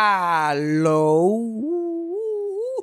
Aló.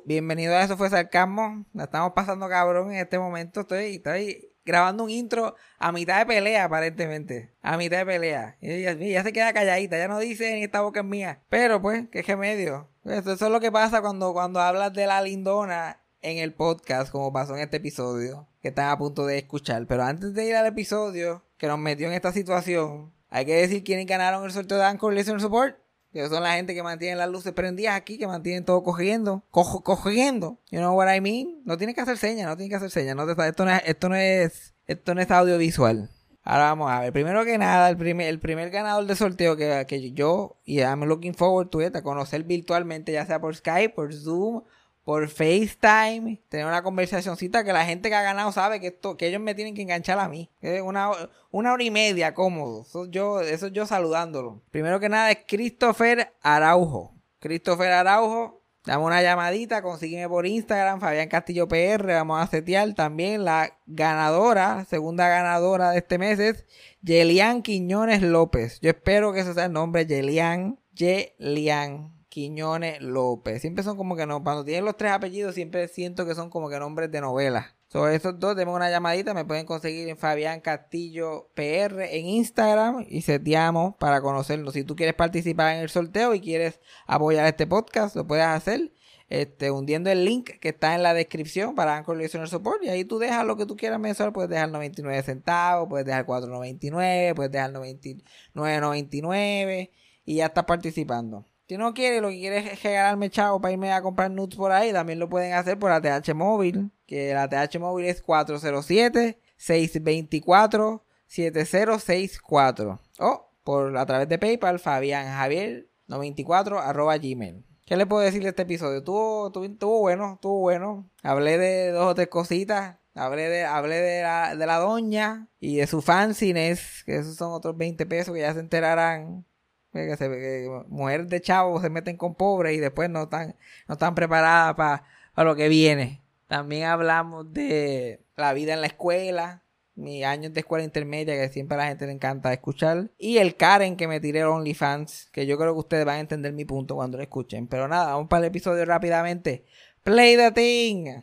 Bienvenido a Eso fue Sarcasmo. La estamos pasando cabrón en este momento. Estoy, estoy grabando un intro a mitad de pelea, aparentemente. A mitad de pelea. Y ya, ya se queda calladita, ya no dice ni esta boca es mía. Pero pues, qué remedio. Eso, eso es lo que pasa cuando, cuando hablas de la lindona en el podcast, como pasó en este episodio, que están a punto de escuchar. Pero antes de ir al episodio que nos metió en esta situación, hay que decir quiénes ganaron el sorteo de Anchor Listener Support. Que son la gente que mantiene las luces prendidas aquí, que mantienen todo cogiendo. Cojo, cogiendo. You know what I mean? No tiene que hacer señas, no tiene que hacer señas. No te- esto, no es, esto, no es, esto no es audiovisual. Ahora vamos a ver. Primero que nada, el primer, el primer ganador de sorteo que, que yo, y I'm looking forward to it, a conocer virtualmente, ya sea por Skype, por Zoom, por FaceTime, tener una conversacioncita que la gente que ha ganado sabe que esto, que ellos me tienen que enganchar a mí. Una, una hora y media cómodo. Eso yo, eso yo saludándolo. Primero que nada es Christopher Araujo. Christopher Araujo, dame una llamadita, consígueme por Instagram, Fabián Castillo PR, vamos a setear también la ganadora, segunda ganadora de este mes es Yelian Quiñones López. Yo espero que ese sea el nombre, Yelian, Yelian Quiñones López. Siempre son como que no, cuando tienen los tres apellidos siempre siento que son como que nombres de novela. Sobre esos dos, denme una llamadita, me pueden conseguir en Fabián Castillo PR en Instagram y seteamos para conocernos. Si tú quieres participar en el sorteo y quieres apoyar este podcast, lo puedes hacer este, hundiendo el link que está en la descripción para Anchor Listener Support y ahí tú dejas lo que tú quieras mensual, puedes dejar 99 centavos, puedes dejar 4.99, puedes dejar 99.99 y ya estás participando. Si no quieres, lo que quieres es regalarme chavo para irme a comprar nuts por ahí, también lo pueden hacer por ATH móvil, que la ATH móvil es 407 624 7064 o por a través de PayPal Fabián Javier 94 arroba gmail. ¿Qué le puedo decir de este episodio? Tuvo, tuvo bueno, estuvo bueno. Hablé de dos o tres cositas. Hablé de, hablé de la, de la doña y de su fanciness, que esos son otros 20 pesos que ya se enterarán. Se, mujeres de chavos se meten con pobres y después no están, no están preparadas para lo que viene. También hablamos de la vida en la escuela, mis años de escuela intermedia que siempre a la gente le encanta escuchar. Y el Karen que me tiré OnlyFans, que yo creo que ustedes van a entender mi punto cuando lo escuchen. Pero nada, vamos para el episodio rápidamente. Play the thing.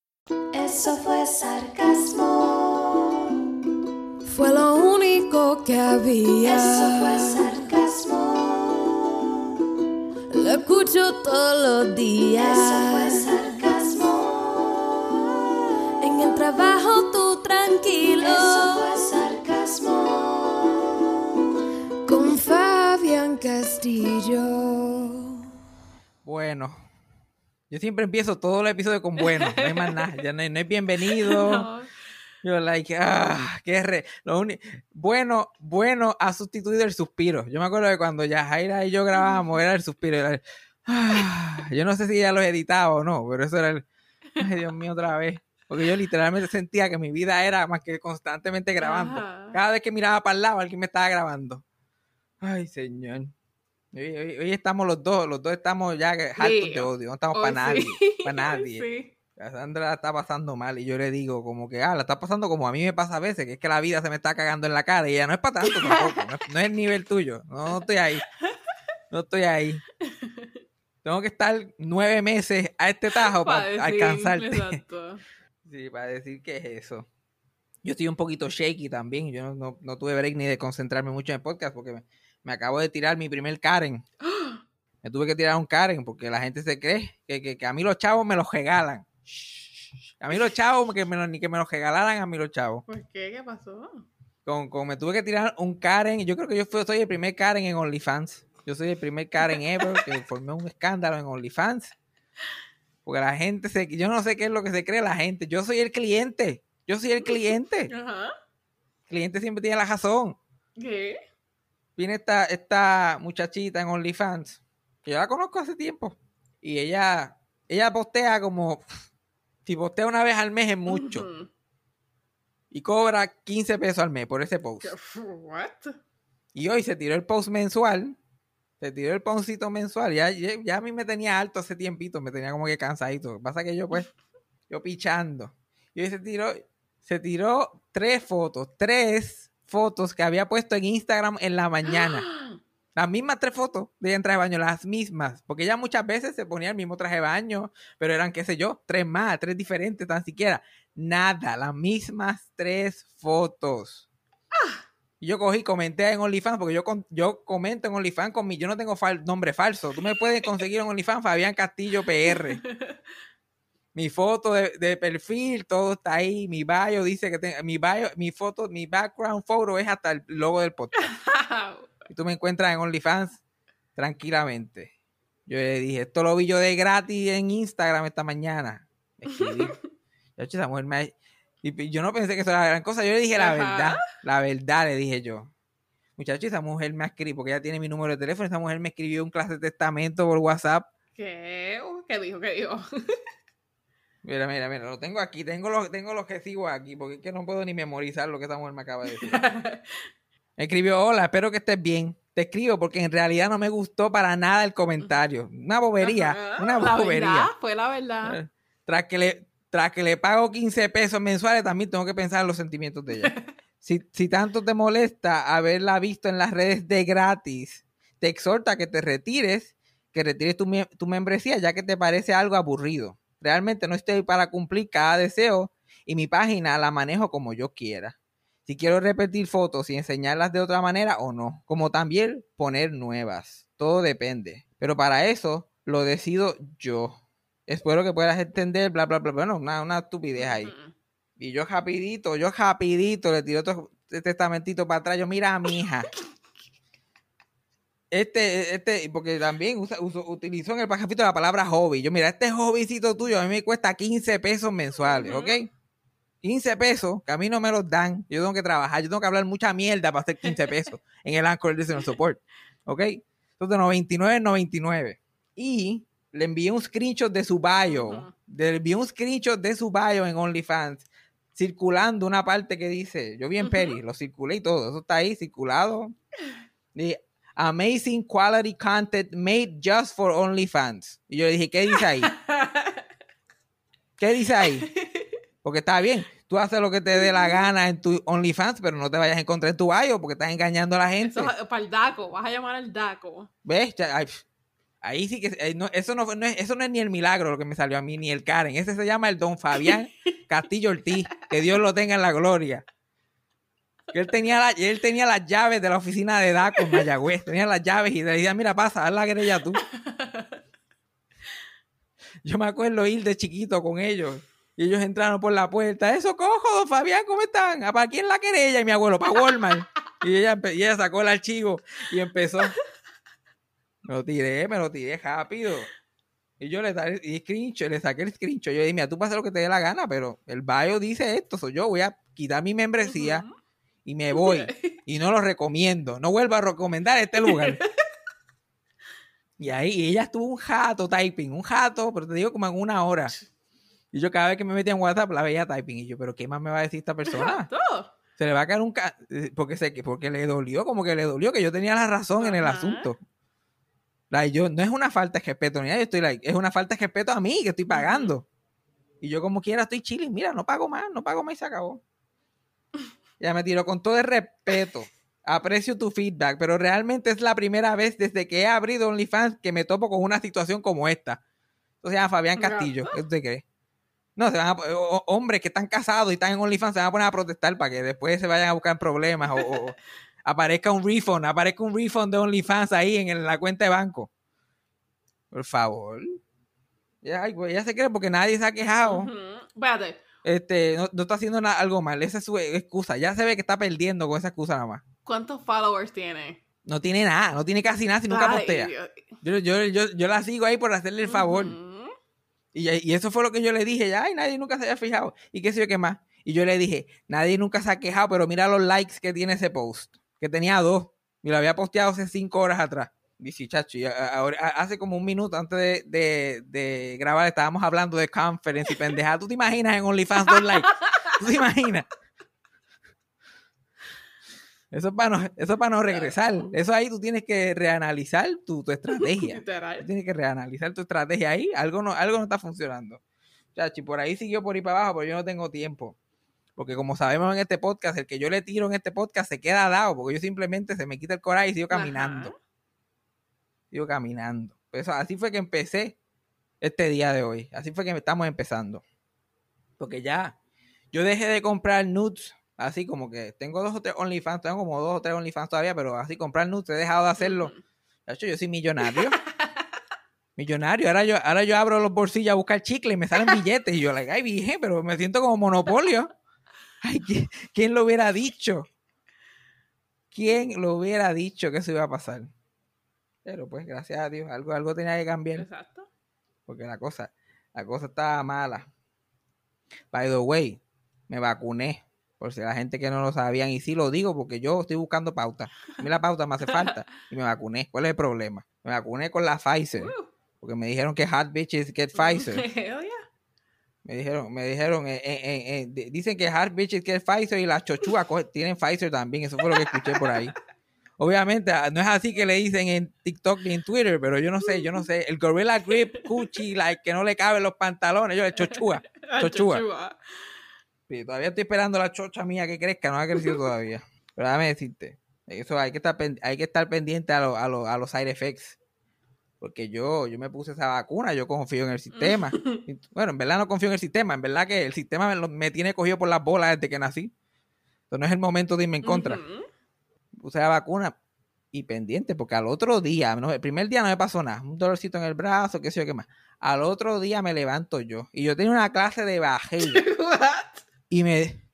Eso fue sarcasmo. Fue lo único que había. Eso fue sarcasmo. Lo escucho todos los días. Eso fue sarcasmo. En el trabajo tú tranquilo. Eso fue sarcasmo. Con Fabián Castillo. Bueno. Yo siempre empiezo todo el episodio con bueno. No hay más nada. Ya no, hay- no es bienvenido. Yo, like, ah, qué re. Lo uni- bueno, bueno ha sustituido el suspiro. Yo me acuerdo de cuando ya Jaira y yo grabábamos, era el suspiro. era el, ah, yo no sé si ya lo editaba o no, pero eso era el. Ay, Dios mío, otra vez. Porque yo literalmente sentía que mi vida era más que constantemente grabando. Ajá. Cada vez que miraba para el lado, alguien me estaba grabando. Ay, señor. Hoy, hoy- hoy estamos los dos, los dos estamos ya hartos Sí, de odio. No estamos para nadie. sí. Para nadie. Sí. Cassandra la está pasando mal y yo le digo como que, ah, la está pasando como a mí me pasa a veces, que es que la vida se me está cagando en la cara y ella no es para tanto tampoco, no es, no es el nivel tuyo, no, no estoy ahí, no estoy ahí. Tengo que estar nueve meses a este tajo para decir, alcanzarte. Exacto. Sí, para decir que es eso. Yo estoy un poquito shaky también, yo no, no- no tuve break ni de concentrarme mucho en el podcast porque me, me acabo de tirar mi primer Karen. Me tuve que tirar un Karen porque la gente se cree que, que- que a mí los chavos me los regalan. A mí los chavos, que me lo- ni que me los regalaran a mí los chavos. ¿Por qué? ¿Qué pasó? Con, con- me tuve que tirar un Karen. Yo creo que yo fui- soy el primer Karen en OnlyFans. Yo soy el primer Karen ever que formé un escándalo en OnlyFans. Porque la gente se. Yo no sé qué es lo que se cree la gente. Yo soy el cliente. Yo soy el cliente. Ajá. El cliente siempre tiene la razón. ¿Qué? Viene esta, esta muchachita en OnlyFans que yo la conozco hace tiempo. Y ella, ella postea como, si postea una vez al mes es mucho. Y cobra 15 pesos al mes por ese post. ¿Qué- What? Y hoy se tiró el post mensual. Se tiró el postcito mensual. Ya, ya, ya a mí me tenía alto hace tiempito. Me tenía como que cansadito. Lo que pasa que yo, pues, yo pichando. Y hoy se tiró, se tiró tres fotos. Tres fotos que había puesto en Instagram en la mañana. Las mismas tres fotos de ella en traje de baño, las mismas. Porque ella muchas veces se ponía el mismo traje de baño, pero eran, qué sé yo, tres más, tres diferentes, tan siquiera. Nada, las mismas tres fotos. Y yo cogí, comenté en OnlyFans, porque yo, con- yo comento en OnlyFans con mi, yo no tengo fal- nombre falso. Tú me puedes conseguir en OnlyFans Fabián Castillo PR. Mi foto de, de perfil, todo está ahí. Mi bio dice que tengo, mi bio, mi foto, mi background photo es hasta el logo del podcast. Y tú me encuentras en OnlyFans tranquilamente. Yo le dije, esto lo vi yo de gratis en Instagram esta mañana. Escribí. Esa mujer me- Y yo no pensé que eso era la gran cosa. Yo le dije la Ajá. verdad. La verdad le dije yo. Muchacho, esa mujer me escribió, porque ella tiene mi número de teléfono. Esa mujer me escribió un clase de testamento por WhatsApp. ¿Qué? Uh, ¿Qué dijo? ¿Qué dijo? Mira, mira, mira, lo tengo aquí. Tengo los, tengo los que sigo aquí, porque es que no puedo ni memorizar lo que esa mujer me acaba de decir. Escribió, hola, espero que estés bien. Te escribo porque en realidad no me gustó para nada el comentario. Una bobería, una la bobería. verdad, fue la verdad. Eh, Tras que, le, tras que le pago 15 pesos mensuales, también tengo que pensar en los sentimientos de ella. Si, si tanto te molesta haberla visto en las redes de gratis, te exhorta a que te retires, que retires tu, tu membresía, ya que te parece algo aburrido. Realmente no estoy para cumplir cada deseo y mi página la manejo como yo quiera. Si quiero repetir fotos y enseñarlas de otra manera o no, como también poner nuevas. Todo depende. Pero para eso lo decido yo. Espero que puedas entender, bla, bla, bla. Bueno, una, una estupidez ahí. Ujú. Y yo rapidito, yo rapidito le tiré otro testamentito para atrás. Yo, mira a mi hija. Este, este, porque también usa- uso- utilizó en el pajafito la palabra hobby. Yo, mira, este hobbycito tuyo a mí me cuesta 15 pesos mensuales, Ujú. ¿ok? 15 pesos, que a mí no me los dan. Yo tengo que trabajar, yo tengo que hablar mucha mierda para hacer 15 pesos en el Anchor Listener Support, ¿ok? Entonces, 99 99. Y le envié un screenshot de su bio. Le envié un screenshot de su bio en OnlyFans. Circulando una parte que dice, yo vi en Ujú. Peri, lo circulé y todo. Eso está ahí circulado. Y amazing quality content made just for OnlyFans. Y yo le dije, ¿qué dice ahí? ¿Qué dice ahí? Porque está bien, tú haces lo que te dé la gana en tu OnlyFans, pero no te vayas a encontrar en tu bio porque estás engañando a la gente. Eso es para el DACO, vas a llamar al DACO. ¿Ves? Ay, ahí sí que eh, no, eso, no, fue- no es, eso no es ni el milagro lo que me salió a mí, ni el Karen. Ese se llama el Don Fabián Castillo Ortiz. Que Dios lo tenga en la gloria. Que él tenía, la- él tenía las llaves de la oficina de DACO en Mayagüez. Tenía las llaves y le decía, mira, pasa, haz la querella tú. Yo me acuerdo ir de chiquito con ellos. Y ellos entraron por la puerta. Eso cojo, don Fabián, ¿cómo están? ¿A ¿Para quién la querella? Y mi abuelo, para Walmart. Y ella, y ella sacó el archivo y empezó. Me lo tiré, me lo tiré rápido. Y yo le, y screenshot, le saqué el screenshot. Yo dije, mira, tú hacer lo que te dé la gana, pero el bio dice esto. soy yo voy a quitar mi membresía. Y me voy. Y no lo recomiendo. No vuelvo a recomendar este lugar. Y ahí y ella estuvo un jato typing, un jato, pero te digo como en una hora. Y yo cada vez que me metía en WhatsApp la veía typing. Y yo, pero ¿qué más me va a decir esta persona? Se le va a caer un... ca- eh, Porque, se, porque le dolió, como que le dolió, que yo tenía la razón en el asunto. Like, yo, no es una falta de respeto ni nada, yo estoy like, es una falta de respeto a mí que estoy pagando. Y yo como quiera estoy chilling, mira, no pago más, no pago más y se acabó. Ya me tiró con todo el respeto. Aprecio tu feedback, pero realmente es la primera vez desde que he abrido OnlyFans que me topo con una situación como esta. Entonces, a Fabián Ya. Castillo, ¿qué usted cree? No, se van a, o- hombres que están casados y están en OnlyFans se van a poner a protestar para que después se vayan a buscar problemas o, o aparezca un refund, aparezca un refund de OnlyFans ahí en, la cuenta de banco. Por favor. Ya, ella se cree porque nadie se ha quejado. Ujú. Espérate. Este, no, no está haciendo na- algo mal. Esa es su excusa. Ya se ve que está perdiendo con esa excusa nada más. ¿Cuántos followers tiene? No tiene nada, no tiene casi nada si nunca Ay, postea. Yo, yo, yo, yo la sigo ahí por hacerle el favor. Y, y eso fue lo que yo le dije. Ya, ay, nadie nunca se había fijado. Y qué sé yo qué más. Y yo le dije, nadie nunca se ha quejado, pero mira los likes que tiene ese post. Que tenía dos. Y lo había posteado hace cinco horas atrás. Dice, chacho, hace como un minuto antes de, de- de grabar estábamos hablando de conference y pendeja. ¿Tú te imaginas en OnlyFans dos likes? ¿Tú te imaginas? Eso es para no, eso es para no regresar. Eso ahí tú tienes que reanalizar tu, tu estrategia. Tú tienes que reanalizar tu estrategia ahí. Algo no, algo no está funcionando. Chachi, por ahí siguió por ahí para abajo, pero yo no tengo tiempo. Porque como sabemos en este podcast, el que yo le tiro en este podcast se queda dado, porque yo simplemente se me quita el coraje y sigo caminando. Ajá. Sigo caminando. Pues así fue que empecé este día de hoy. Así fue que estamos empezando. Porque ya, yo dejé de comprar nudes, así como que tengo dos o tres OnlyFans, tengo como dos o tres OnlyFans todavía, pero así comprar nudes, he dejado de hacerlo. De hecho, yo soy millonario. millonario. Ahora yo, ahora yo abro los bolsillos a buscar chicle y me salen billetes. Y yo, like, ay, vieje, pero me siento como monopolio. Ay, ¿qui- ¿quién lo hubiera dicho? ¿Quién lo hubiera dicho que eso iba a pasar? Pero pues, gracias a Dios, algo, algo tenía que cambiar. Exacto. Porque la cosa, la cosa estaba mala. By the way, me vacuné. Por si la gente que no lo sabían. Y sí lo digo porque yo estoy buscando pauta. A mí la pauta me hace falta. Y me vacuné. ¿Cuál es el problema? Me vacuné con la Pfizer. Uh. Porque me dijeron que hot bitches get Pfizer. Hell yeah. Me dijeron, me dijeron, eh, eh, eh, eh, di- dicen que hot bitches get Pfizer y las chochuas coge- tienen Pfizer también. Eso fue lo que escuché por ahí. Obviamente, ah, no es así que le dicen en TikTok ni en Twitter, pero yo no sé, yo no sé. El Gorilla Grip, Cuchi, like, que no le caben los pantalones. Yo, el chochua. Ah, Chochua. chochua. Sí, todavía estoy esperando la chocha mía que crezca, no ha crecido todavía. Pero déjame decirte, eso hay que estar, hay que estar pendiente a, lo- a, lo- a los side effects. Porque yo, yo me puse esa vacuna, yo confío en el sistema. Bueno, en verdad no confío en el sistema, en verdad que el sistema me, lo- me tiene cogido por las bolas desde que nací. Entonces no es el momento de irme en contra. Puse la vacuna y pendiente, porque al otro día, no, el primer día no me pasó nada, un dolorcito en el brazo, qué sé yo qué más. Al otro día me levanto yo. Y yo tenía una clase de bajel y me,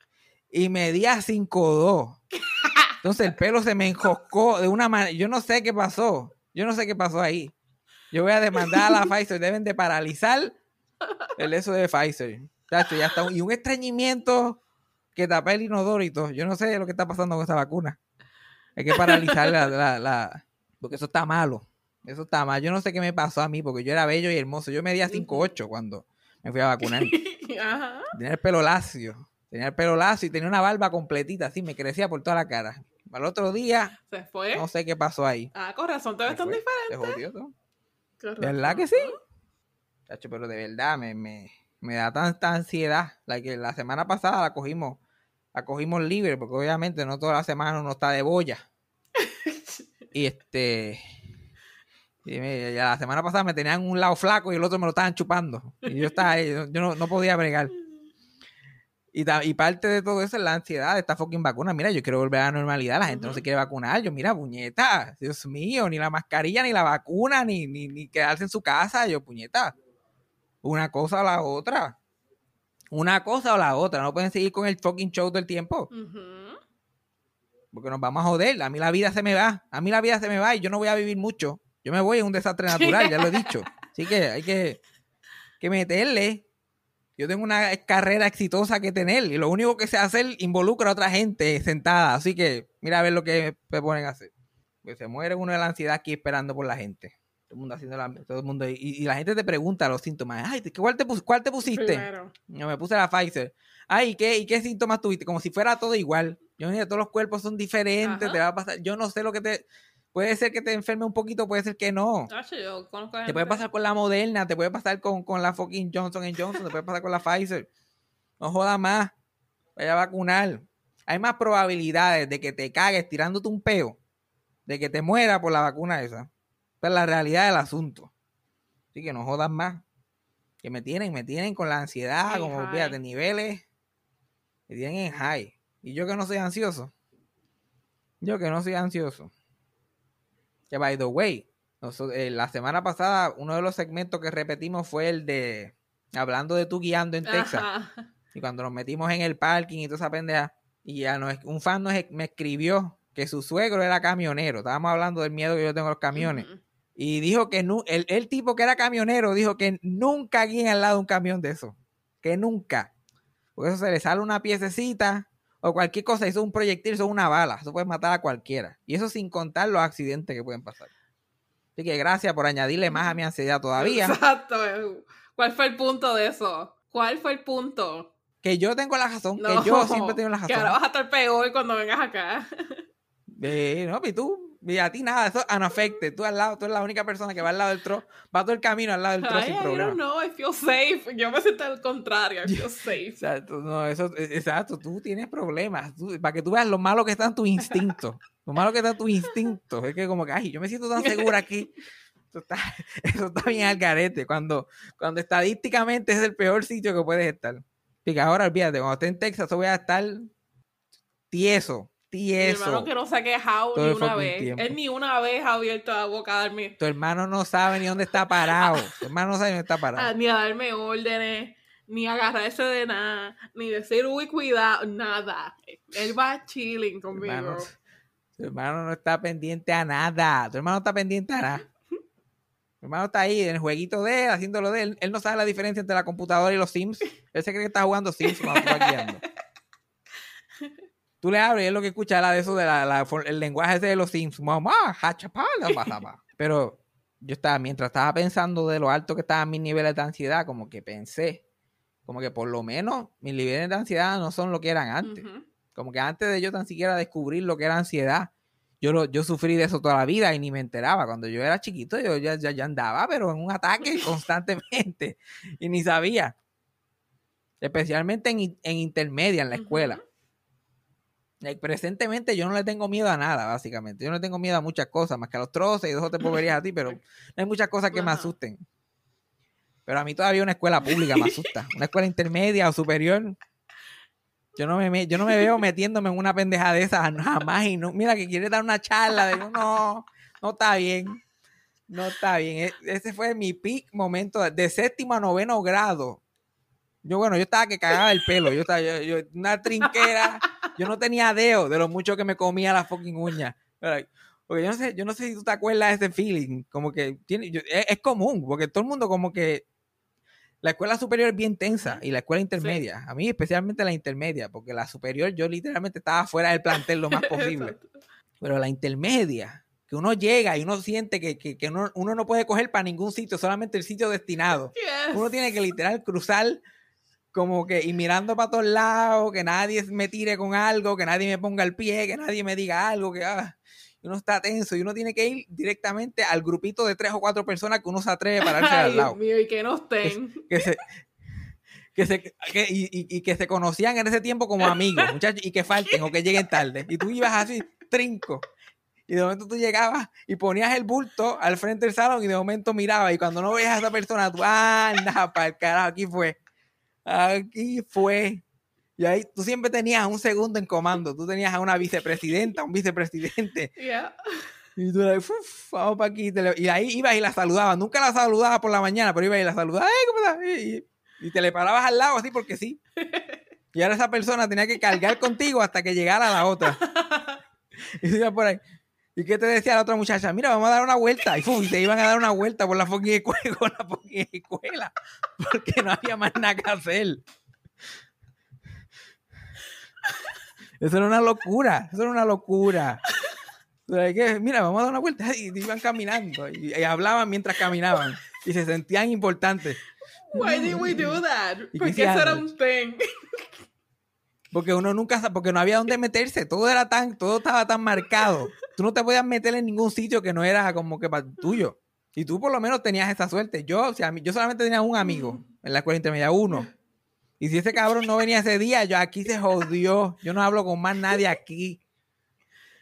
y me di a 5-2. Entonces el pelo se me enjoscó de una manera. Yo no sé qué pasó. Yo no sé qué pasó ahí. Yo voy a demandar a la Pfizer. Deben de paralizar el eso de Pfizer. Chacho, ya está. Y un estreñimiento que tapé el inodoro y todo. Yo no sé lo que está pasando con esa vacuna. Hay que paralizar la, la- la- Porque eso está malo. Eso está mal. Yo no sé qué me pasó a mí porque yo era bello y hermoso. Yo medía 5'8 cuando me fui a vacunar. Ajá. Tenía el pelo lacio. Tenía el pelo lacio y tenía una barba completita, así, me crecía por toda la cara. Al otro día, Se fue. no sé qué pasó ahí. Ah, con razón, ves Se tan diferente. Se jodió todo. Con ¿De verdad que sí? Chacho, pero de verdad me, me, me da tanta ansiedad. La que la semana pasada la cogimos, la cogimos libre, porque obviamente no toda la semana uno está de boya. Y este. y me- ya la semana pasada me tenían un lado flaco y el otro me lo estaban chupando. Y yo estaba ahí, yo, no, no podía bregar. Y, y parte de todo eso es la ansiedad de esta fucking vacuna. Mira, yo quiero volver a la normalidad. La gente no se quiere vacunar. Yo, mira, puñeta, Dios mío, ni la mascarilla, ni la vacuna, ni, ni, ni quedarse en su casa. Yo, puñeta, una cosa o la otra. Una cosa o la otra. No pueden seguir con el fucking show todo el tiempo. Porque nos vamos a joder. A mí la vida se me va. A mí la vida se me va y yo no voy a vivir mucho. Yo me voy en un desastre natural, ya lo he dicho. Así que hay que, que meterle. Yo tengo una carrera exitosa que tener y lo único que sé hacer involucra a otra gente sentada. Así que mira a ver lo que me ponen a hacer. Que se muere uno de la ansiedad aquí esperando por la gente. Todo el mundo haciendo la, todo el mundo y, y la gente te pregunta los síntomas. Ay, ¿cuál te, cuál te pusiste? Primero. Yo me puse la Pfizer. Ay, ¿y qué, ¿y qué síntomas tuviste? Como si fuera todo igual. Yo mira, todos los cuerpos son diferentes, Ajá. te va a pasar. Yo no sé lo que te. Puede ser que te enferme un poquito, puede ser que no. Chacho, yo conozco Te puede pasar con la Moderna, te puede pasar con, con la fucking Johnson Johnson, te puede pasar con la Pfizer. No jodas más. Vaya a vacunar. Hay más probabilidades de que te cagues tirándote un peo, de que te muera por la vacuna esa. Esa es la realidad del asunto. Así que no jodas más. Que me tienen, me tienen con la ansiedad, como fíjate, niveles. Me tienen en high. Y yo que no soy ansioso. Yo que no soy ansioso. Que by the way, eh, la semana pasada uno de los segmentos que repetimos fue el de hablando de tú guiando en Texas. Ajá. Y cuando nos metimos en el parking y toda esa pendeja, y ya nos- un fan nos, me escribió que su suegro era camionero. Estábamos hablando del miedo que yo tengo a los camiones. Y dijo que nu- el, el tipo que era camionero dijo que nunca guíen al lado de un camión de eso. Que nunca. Porque eso se le sale una piececita o cualquier cosa. Eso es un proyectil, eso es una bala. Eso puede matar a cualquiera. Y eso sin contar los accidentes que pueden pasar. Así que gracias por añadirle más a mi ansiedad todavía. Exacto. eh. ¿Cuál fue el punto de eso? ¿Cuál fue el punto? Que yo tengo la razón, No, que yo siempre tengo la Que ahora razón. vas a estar peor cuando vengas acá. Eh, no, y tú, y a ti nada, eso unaffected. Tú al lado, tú eres la única persona que va al lado del tro, va todo el camino al lado del tro Ay, sin I problema. know, I feel safe. Yo me siento al contrario, I feel safe. Exacto, no, eso, eh, exacto, tú tienes problemas. tú- para que tú veas lo malo que está en tu instinto. Lo malo que está en tu instinto. Es que como que, ay, yo me siento tan segura aquí. Eso está, eso está bien al garete. Cuando, cuando estadísticamente es el peor sitio que puedes estar. Así que ahora olvídate, cuando esté en Texas, yo voy a estar tieso, Mi hermano tieso. que no se ha quejado ni una vez. tiempo. Él ni una vez ha abierto la boca a darme, Tu hermano no sabe ni dónde está parado. Tu hermano no sabe ni dónde está parado. ni a darme órdenes, ni a agarrarse de nada, ni decir, uy, cuidado, nada. Él va chilling Tu conmigo. hermano, tu hermano no está pendiente a nada. Tu hermano no está pendiente a nada. Tu hermano está ahí en el jueguito de él, haciéndolo de él. Él no sabe la diferencia entre la computadora y los Sims. Él se cree que está jugando Sims cuando vas guiando. Tú le abres y es lo que escucha la de eso de la, el lenguaje ese de los Sims. Mamá, hachapala, pasaba. Pero yo estaba, mientras estaba pensando de lo alto que estaban mis niveles de ansiedad, como que pensé, como que por lo menos mis niveles de ansiedad no son lo que eran antes. Como que antes de yo tan siquiera descubrir lo que era ansiedad, yo, lo, yo sufrí de eso toda la vida y ni me enteraba. Cuando yo era chiquito, yo ya, ya, ya andaba, pero en un ataque constantemente y ni sabía. Especialmente en, en intermedia, en la escuela. Presentemente yo no le tengo miedo a nada, básicamente. Yo no le tengo miedo a muchas cosas, más que a los troces y dos o te poverías a ti, pero no hay muchas cosas que me asusten. Pero a mí todavía una escuela pública me asusta. Una escuela intermedia o superior. Yo no me, yo no me veo metiéndome en una pendeja de esas jamás. Y no, mira que quiere dar una charla. De, no, no está bien. No está bien. E- Ese fue mi peak momento de, de séptimo a noveno grado. Yo, bueno, yo estaba que cagaba el pelo. Yo estaba, yo, yo- una trinquera. Yo no tenía dedo de lo mucho que me comía la fucking uña. Porque yo no sé, yo no sé si tú te acuerdas de ese feeling. Como que tiene, yo- es, es común, porque todo el mundo como que la escuela superior es bien tensa y la escuela intermedia. A mí especialmente la intermedia, porque la superior yo literalmente estaba fuera del plantel lo más posible. Pero la intermedia, que uno llega y uno siente que, que, que uno, uno no puede coger para ningún sitio, solamente el sitio destinado. Yes. Uno tiene que literal cruzar como que y mirando para todos lados, que nadie me tire con algo, que nadie me ponga el pie, que nadie me diga algo, que ah, uno está tenso y uno tiene que ir directamente al grupito de tres o cuatro personas que uno se atreve a pararse Ay, al lado. Dios mío, y que no estén. Que se, que se, que- y, y- y que se conocían en ese tiempo como amigos, muchachos, y que falten o que lleguen tarde. Y tú ibas así, trinco. Y de momento tú llegabas y ponías el bulto al frente del salón y de momento mirabas. Y cuando no veías a esa persona, tú, anda, para el carajo, aquí fue. Aquí fue. Y ahí tú siempre tenías un segundo en comando. Tú tenías a una vicepresidenta, un vicepresidente. Yeah. Y tú le "Uf, vamos para aquí. Y ahí ibas y la saludabas. Nunca la saludabas por la mañana, pero ibas y la saludabas. ¡Ay, cómo estás! Y, y- y te le parabas al lado así porque sí. Y ahora esa persona tenía que cargar contigo hasta que llegara la otra. Y tú ibas por ahí. ¿Y qué te decía la otra muchacha? Mira, vamos a dar una vuelta. Y, te iban a dar una vuelta por la fucking escuela, por la fucking escuela. Porque no había más nada que hacer. Eso era una locura. Eso era una locura. Que, mira, vamos a dar una vuelta. Y iban caminando. Y, y hablaban mientras caminaban. Y se sentían importantes. Why did we do that? ¿Y qué Porque eso era un thing. Porque uno nunca porque no había dónde meterse, todo era tan, todo estaba tan marcado. Tú no te podías meter en ningún sitio que no era como que para tuyo. Y tú por lo menos tenías esa suerte. Yo, o sea, yo solamente tenía un amigo en la escuela intermedia, uno. Y si ese cabrón no venía ese día, yo aquí se jodió. Yo no hablo con más nadie aquí.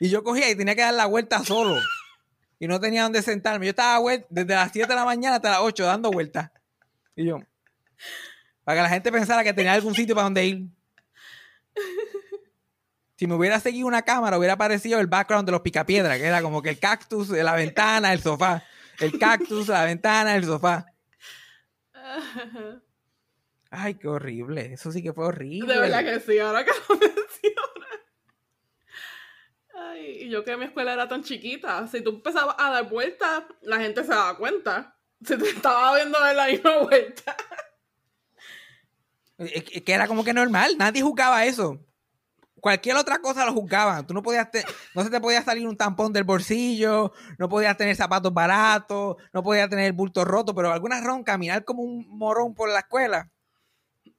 Y yo cogía y tenía que dar la vuelta solo. Y no tenía dónde sentarme. Yo estaba desde las 7 de la mañana hasta las 8 dando vueltas. Y yo, para que la gente pensara que tenía algún sitio para donde ir. Si me hubiera seguido una cámara, hubiera aparecido el background de los picapiedras, que era como que el cactus, la ventana, el sofá. El cactus, la ventana, el sofá. Ay, qué horrible. Eso sí que fue horrible. De verdad que sí, ahora que lo mencionas. Ay, y yo que mi escuela era tan chiquita. Si tú empezabas a dar vueltas, la gente se daba cuenta. Se te estaba viendo dar la misma vuelta. Es que era como que normal. Nadie jugaba eso. cualquier otra cosa lo juzgaban. Tú no podías, te- no se te podía salir un tampón del bolsillo, no podías tener zapatos baratos, no podías tener el bulto roto, pero alguna ron, caminar como un morón por la escuela,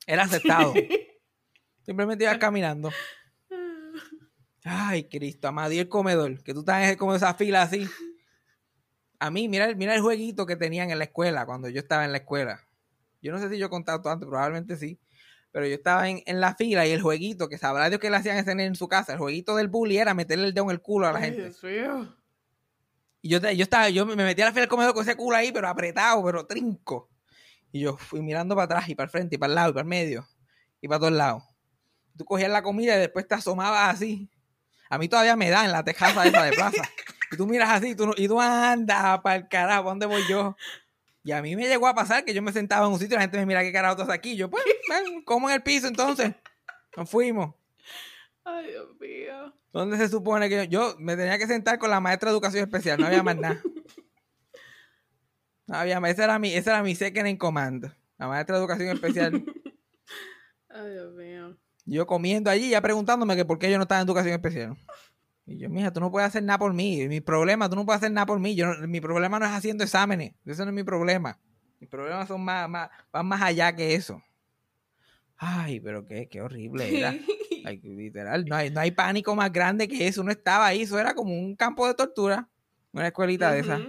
era aceptado. Simplemente ibas caminando. Ay, Cristo, amado, y el comedor, que tú estás como esa fila así. A mí, mira, el- mira el jueguito que tenían en la escuela, cuando yo estaba en la escuela. Yo no sé si yo he contado todo antes, probablemente sí. Pero yo estaba en, en la fila y el jueguito, que sabrá Dios que le hacían ese nene en su casa, el jueguito del bully era meterle el dedo en el culo a la Ay, gente. Dios mío. Y yo, yo estaba, yo me metí a la fila del comedor con ese culo ahí, pero apretado, pero trinco. Y yo fui mirando para atrás y para el frente y para el lado y para el medio y para todos lados. Tú cogías la comida y después te asomabas así. A mí todavía me da en la tejaza esa de plaza. Y tú miras así y tú, no- y tú andas para el carajo, ¿para dónde voy yo? Y a mí me llegó a pasar que yo me sentaba en un sitio y la gente me mira qué carajo estás aquí. Yo, pues, ven, como en el piso entonces. Nos fuimos. Ay, Dios mío. ¿Dónde se supone que yo, yo me tenía que sentar con la maestra de educación especial? No había más nada. No había más. Esa era mi, esa era mi second in command. La maestra de educación especial. Ay, Dios mío. Yo comiendo allí, ya preguntándome que por qué yo no estaba en educación especial. Y yo, mija, tú no puedes hacer nada por mí. Mi problema, tú no puedes hacer nada por mí. Yo no- mi problema no es haciendo exámenes. Eso no es mi problema. Mis problemas son más, más, van más allá que eso. Ay, pero qué, qué horrible era. Ay, literal, no hay, no hay pánico más grande que eso. Uno estaba ahí, eso era como un campo de tortura. Una escuelita de esas.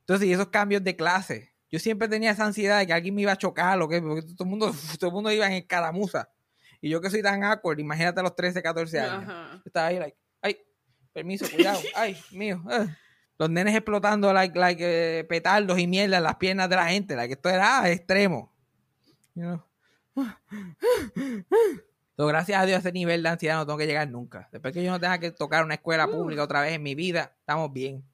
Entonces, y esos cambios de clase. Yo siempre tenía esa ansiedad de que alguien me iba a chocar o que porque todo el mundo, todo el mundo iba en escaramuza. Y yo que soy tan awkward, imagínate a los 13, 14 años. Estaba ahí, like, permiso, cuidado, ay, mío. eh. Los nenes explotando like, like eh, petardos y mierda en las piernas de la gente. Like, esto era ah, extremo. You know. So, gracias a Dios, a ese nivel de ansiedad no tengo que llegar nunca. Después que yo no tenga que tocar una escuela pública otra vez en mi vida, estamos bien.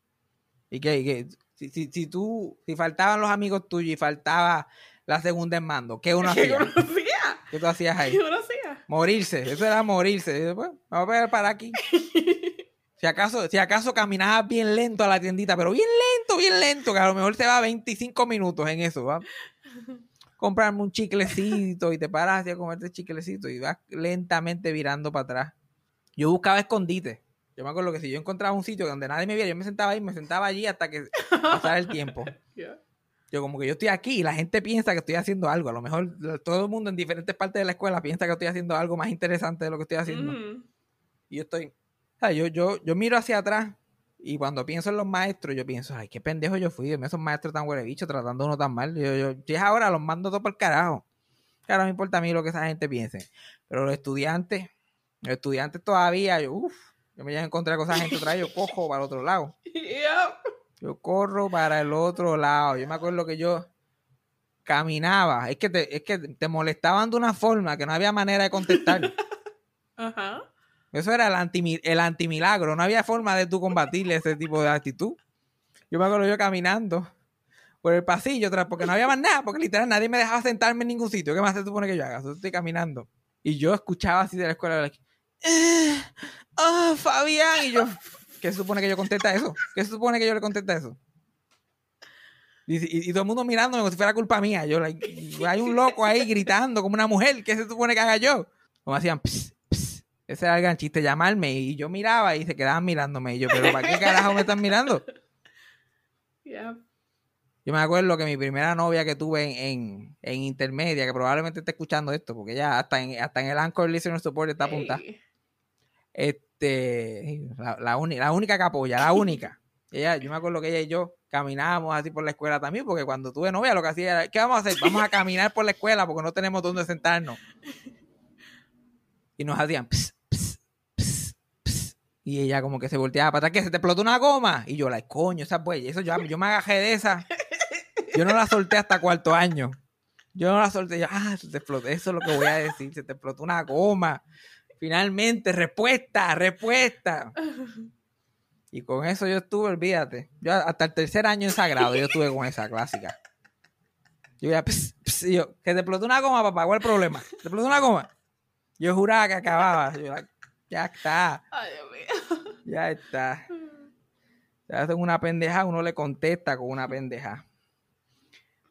Y que, y que si, si, si tú, si faltaban los amigos tuyos y faltaba la segunda en mando, ¿qué uno ¿Qué hacía? uno hacía? ¿Qué tú hacías ahí? ¿Qué uno hacía? Morirse, eso era morirse. Vamos a pegar para aquí. Si acaso, si acaso caminabas bien lento a la tiendita, pero bien lento, bien lento, que a lo mejor se va 25 minutos en eso, ¿va? Comprarme un chiclecito y te paras a comerte el chiclecito y vas lentamente virando para atrás. Yo buscaba escondite. Yo me acuerdo que si yo encontraba un sitio donde nadie me viera, yo me sentaba ahí, me sentaba allí hasta que pasara el tiempo. Yo como que yo estoy aquí y la gente piensa que estoy haciendo algo. A lo mejor todo el mundo en diferentes partes de la escuela piensa que estoy haciendo algo más interesante de lo que estoy haciendo. Mm. Y yo estoy, sea, yo, yo, yo miro hacia atrás y cuando pienso en los maestros, yo pienso, ay, qué pendejo yo fui. Esos maestros tan huele bicho tratando a uno tan mal. Yo, yo, es ahora, los mando todo por carajo. Claro, no me importa a mí lo que esa gente piense. Pero los estudiantes, los estudiantes todavía, yo, uff, yo me llevo a encontrar con esa gente otra vez, yo cojo para el otro lado. Yo corro para el otro lado. Yo me acuerdo que yo caminaba. Es que te, es que te molestaban de una forma que no había manera de contestar. Ajá. Eso era el, anti, el antimilagro. No había forma de tú combatirle ese tipo de actitud. Yo me acuerdo yo caminando por el pasillo, porque no había más nada, porque literal nadie me dejaba sentarme en ningún sitio. ¿Qué más se supone que yo haga? Yo estoy caminando. Y yo escuchaba así de la escuela, like, "Eh, ah, Fabián. Y yo, ¿qué se supone que yo contesta eso? ¿Qué se supone que yo le contesta eso? Y, todo el mundo mirándome como si fuera culpa mía. Yo, like, hay un loco ahí gritando como una mujer. ¿Qué se supone que haga yo? Como hacían, "Ps, ps". Ese era el gran chiste, llamarme. Y yo miraba y se quedaban mirándome. Y yo, ¿pero para qué carajo me están mirando? Yep. Yo me acuerdo que mi primera novia que tuve en, en, en intermedia, que probablemente esté escuchando esto, porque ya hasta en, hasta en el Anchor Listener Support está apuntada. Este, la, la, uni- la única que apoya, la única. Ella, yo me acuerdo que ella y yo caminábamos así por la escuela también, porque cuando tuve novia lo que hacía era, ¿qué vamos a hacer? Vamos a caminar por la escuela porque no tenemos dónde sentarnos. Y nos hacían, "Ps, ps, ps, ps". y ella como que se volteaba para atrás, ¿qué? ¿Se te explotó una goma? Y yo, like, coño, esa pues, eso yo, yo me agajé de esa. Yo no la solté hasta cuarto año. Yo no la solté, yo, ah, se te explotó, eso es lo que voy a decir, se te explotó una goma. Finalmente, respuesta, respuesta. Y con eso yo estuve, olvídate. Yo hasta el tercer año en sagrado yo estuve con esa clásica. Yo ya, ps, ps, y yo, que te explotó una goma, papá, ¿cuál es el problema? ¿Te explotó una goma? Yo juraba que acababa. Yo, ya está, Ay, Dios mío. ya está. Se hacen una pendeja, uno le contesta con una pendeja.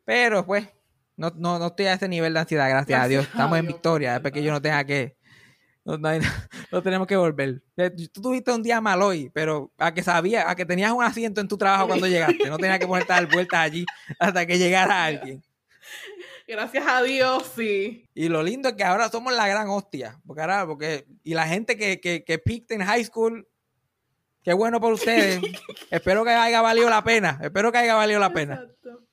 Pero pues, no, no, no estoy a ese nivel de ansiedad, gracias, a Dios. a Estamos en Dios, victoria, después que yo no tenga que, No, no tenemos que volver. Tú tuviste un día mal hoy, pero a que sabía, a que tenías un asiento en tu trabajo cuando llegaste. No tenías que ponerte a dar vueltas allí hasta que llegara alguien. Gracias a Dios, sí. Y lo lindo es que ahora somos la gran hostia. Porque ahora, porque, y la gente que, que, que picked en high school, qué bueno por ustedes. Espero que haya valido la pena. Espero que haya valido la pena. Exacto.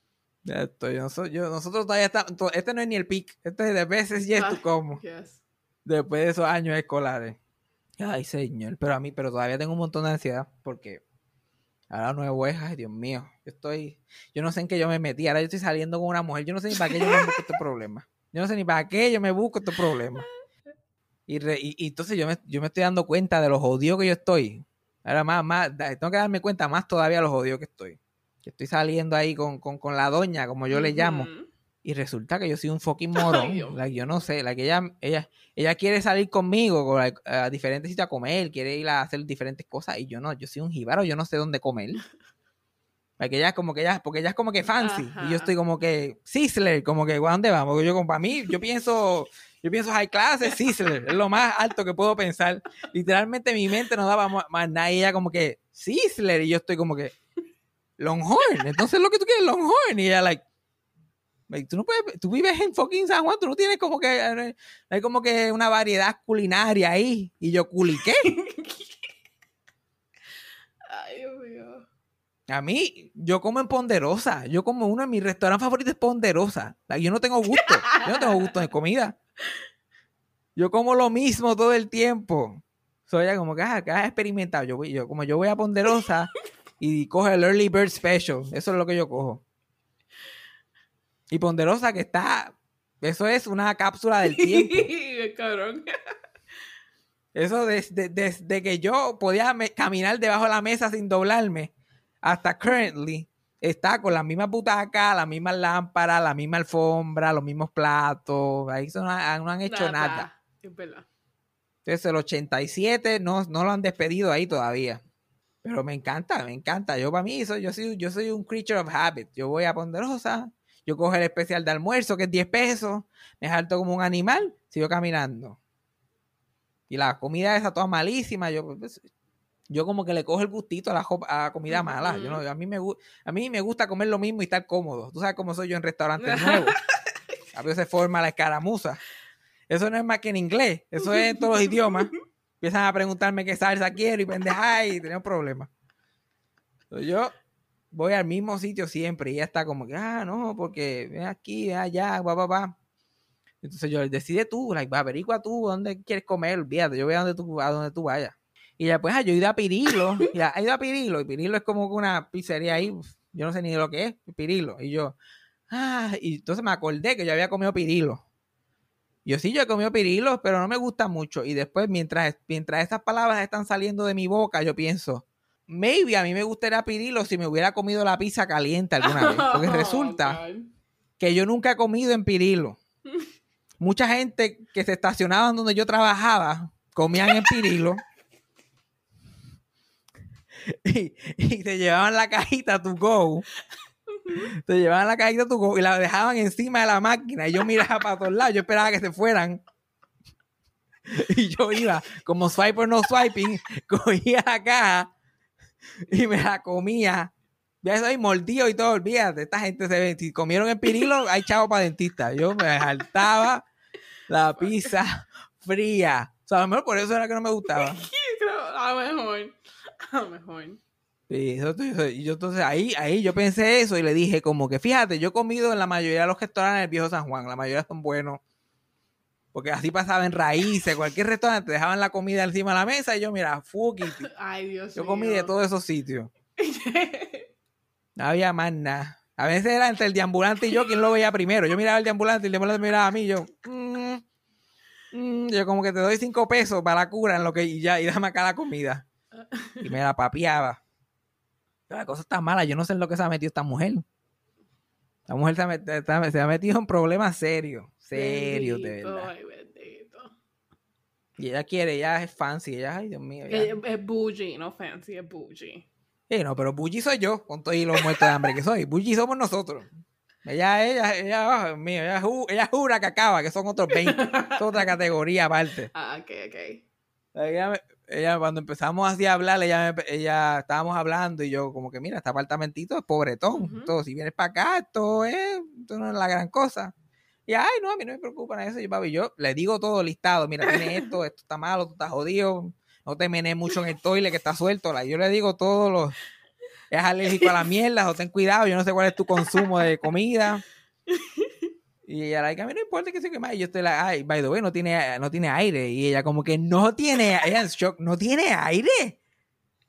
Esto, yo, yo- nosotros todavía estamos, to- este no es ni el pick, este es de veces y es Ah, tu como. Yes. Después de esos años escolares. Ay, señor, pero a mí, pero todavía tengo un montón de ansiedad porque ahora nuevo es, ay, Dios mío, yo estoy, yo no sé en qué yo me metí, ahora yo estoy saliendo con una mujer, yo no sé ni para qué yo me busco este problema. Yo no sé ni para qué yo me busco estos problemas. Y, re- y, entonces yo me, yo me estoy dando cuenta de los odios que yo estoy. Ahora más, más, tengo que darme cuenta más todavía de los odios que estoy. Que estoy saliendo ahí con, con, con la doña, como yo le llamo. Y resulta que yo soy un fucking morón. Like, yo no sé, like, ella, ella, ella quiere salir conmigo con, like, a diferentes sitios a comer, quiere ir a hacer diferentes cosas y yo no, yo soy un jíbaro, yo no sé dónde comer. Like, ella como que ella, porque ella es como que fancy y Ajá. yo estoy como que Sizzler, como que ¿a dónde vamos? Yo como para mí, yo pienso, yo pienso high class es Sizzler, es lo más alto que puedo pensar. Literalmente mi mente no daba más nada y ella como que Sizzler y yo estoy como que Longhorn, entonces lo que tú quieres es Longhorn y ella Like, tú no puedes, tú vives en fucking San Juan, tú no tienes como que, eh, hay como que una variedad culinaria ahí. Y yo, ¿culiqué? Ay, Dios mío. A mí, yo como en Ponderosa. Yo como uno de mis restaurantes favoritos es Ponderosa. Yo no tengo gusto. Yo no tengo gusto de comida. Yo como lo mismo todo el tiempo. Soy ya como que, ah, que has experimentado. Yo, voy, yo, como yo voy a Ponderosa y cojo el Early Bird Special. Eso es lo que yo cojo. Y Ponderosa que está, eso es una cápsula del tiempo. Cabrón. Eso desde, desde que yo podía me- caminar debajo de la mesa sin doblarme hasta currently está con las mismas butacas, las mismas lámparas, la misma alfombra, los mismos platos. Ahí no, han- no han hecho nada. Es verdad. Entonces el 87 no, no lo han despedido ahí todavía. Pero me encanta, me encanta. Yo para mí soy, yo soy, yo soy un creature of habit. Yo voy a Ponderosa, yo cojo el especial de almuerzo que es 10 pesos, me salto como un animal, sigo caminando. Y la comida esa toda malísima, yo pues, yo como que le cojo el gustito a la, a comida mala. Yo no, a, mí me, a mí me gusta comer lo mismo y estar cómodo. Tú sabes cómo soy yo en restaurantes nuevos. A veces forma la escaramuza. Eso no es más que en inglés. Eso es en todos los idiomas. Empiezan a preguntarme qué salsa quiero y pendeja y tenemos problemas. Entonces, yo voy al mismo sitio siempre y ella está como que, ah, no, porque ven aquí, ven allá, va, va, va. Entonces yo, decide tú, like, va, averigua tú dónde quieres comer, olvídate, yo voy a donde tú, a donde tú vayas. Y ya pues, ah, yo he ido a Pirilo, y he ido a Pirilo, y Pirilo es como una pizzería ahí, yo no sé ni lo que es, Pirilo. Y yo, ah, y entonces me acordé que yo había comido Pirilo. Yo sí, yo he comido Pirilo, pero no me gusta mucho. Y después, mientras, mientras estas palabras están saliendo de mi boca, yo pienso, maybe a mí me gustaría Pirilo si me hubiera comido la pizza caliente alguna vez. Porque resulta Oh, God. que yo nunca he comido en Pirilo. Mucha gente que se estacionaban donde yo trabajaba comían en Pirilo y, y te llevaban la cajita to go. Te llevaban la cajita to go y la dejaban encima de la máquina y yo miraba para todos lados. Yo esperaba que se fueran. Y yo iba, como swipe or no swiping, cogía la caja y me la comía. Ya soy mordido y todo, olvídate. Esta gente se ve, si comieron en pirilo, hay chavo para dentista. Yo me saltaba la pizza fría. O sea, a lo mejor por eso era que no me gustaba. A lo mejor. A lo mejor. Sí, eso- yo entonces ahí, ahí yo pensé eso y le dije como que fíjate, yo he comido en la mayoría de los restaurantes del viejo San Juan, la mayoría son buenos. Porque así pasaba en raíces, cualquier restaurante dejaban la comida encima de la mesa y yo, mira, fuck it. Ay, Dios Yo mío. comí de todos esos sitios. No había más nada. A veces era entre el deambulante y yo quien lo veía primero. Yo miraba al deambulante y el deambulante miraba a mí y yo. mm, mm, yo como que te doy cinco pesos para la cura en lo que y ya, y dame acá la comida. Y me la papiaba. La cosa está mala, yo no sé en lo que se ha metido esta mujer. Esta mujer se ha, met- está- se ha metido en problemas serios. Serios, de Bendito, verdad. Ay, bendito. Y ella quiere, ella es fancy, ella, ay Dios mío. ya. Es, es bougie, no fancy, es bougie. Sí, no, pero Bully soy yo, con todos los muertos de hambre que soy. Bully somos nosotros. Ella, ella, ella, oh, Dios mío, ella, ju- ella jura que acaba, que son otros 20. es otra categoría aparte. Ah, ok, ok. Ella, ella, cuando empezamos así a hablar, ella, ella estábamos hablando y yo como que, mira, este apartamentito es pobretón. Ujú. Todo, si vienes para acá, esto es, esto no es la gran cosa. Y, ay, no, a mí no me preocupa eso. Yo, papi, yo le digo todo listado. Mira, tiene esto, esto está malo, tú estás jodido. No te menes mucho en el toile que está suelto. Yo le digo todo lo... Es alérgico a la mierda, o ten cuidado, yo no sé cuál es tu consumo de comida. Y ella, like, a mí no importa que se quema. Y yo estoy like, ay, by the way, no tiene, no tiene aire. Y ella como que no tiene, ella en shock, no tiene aire.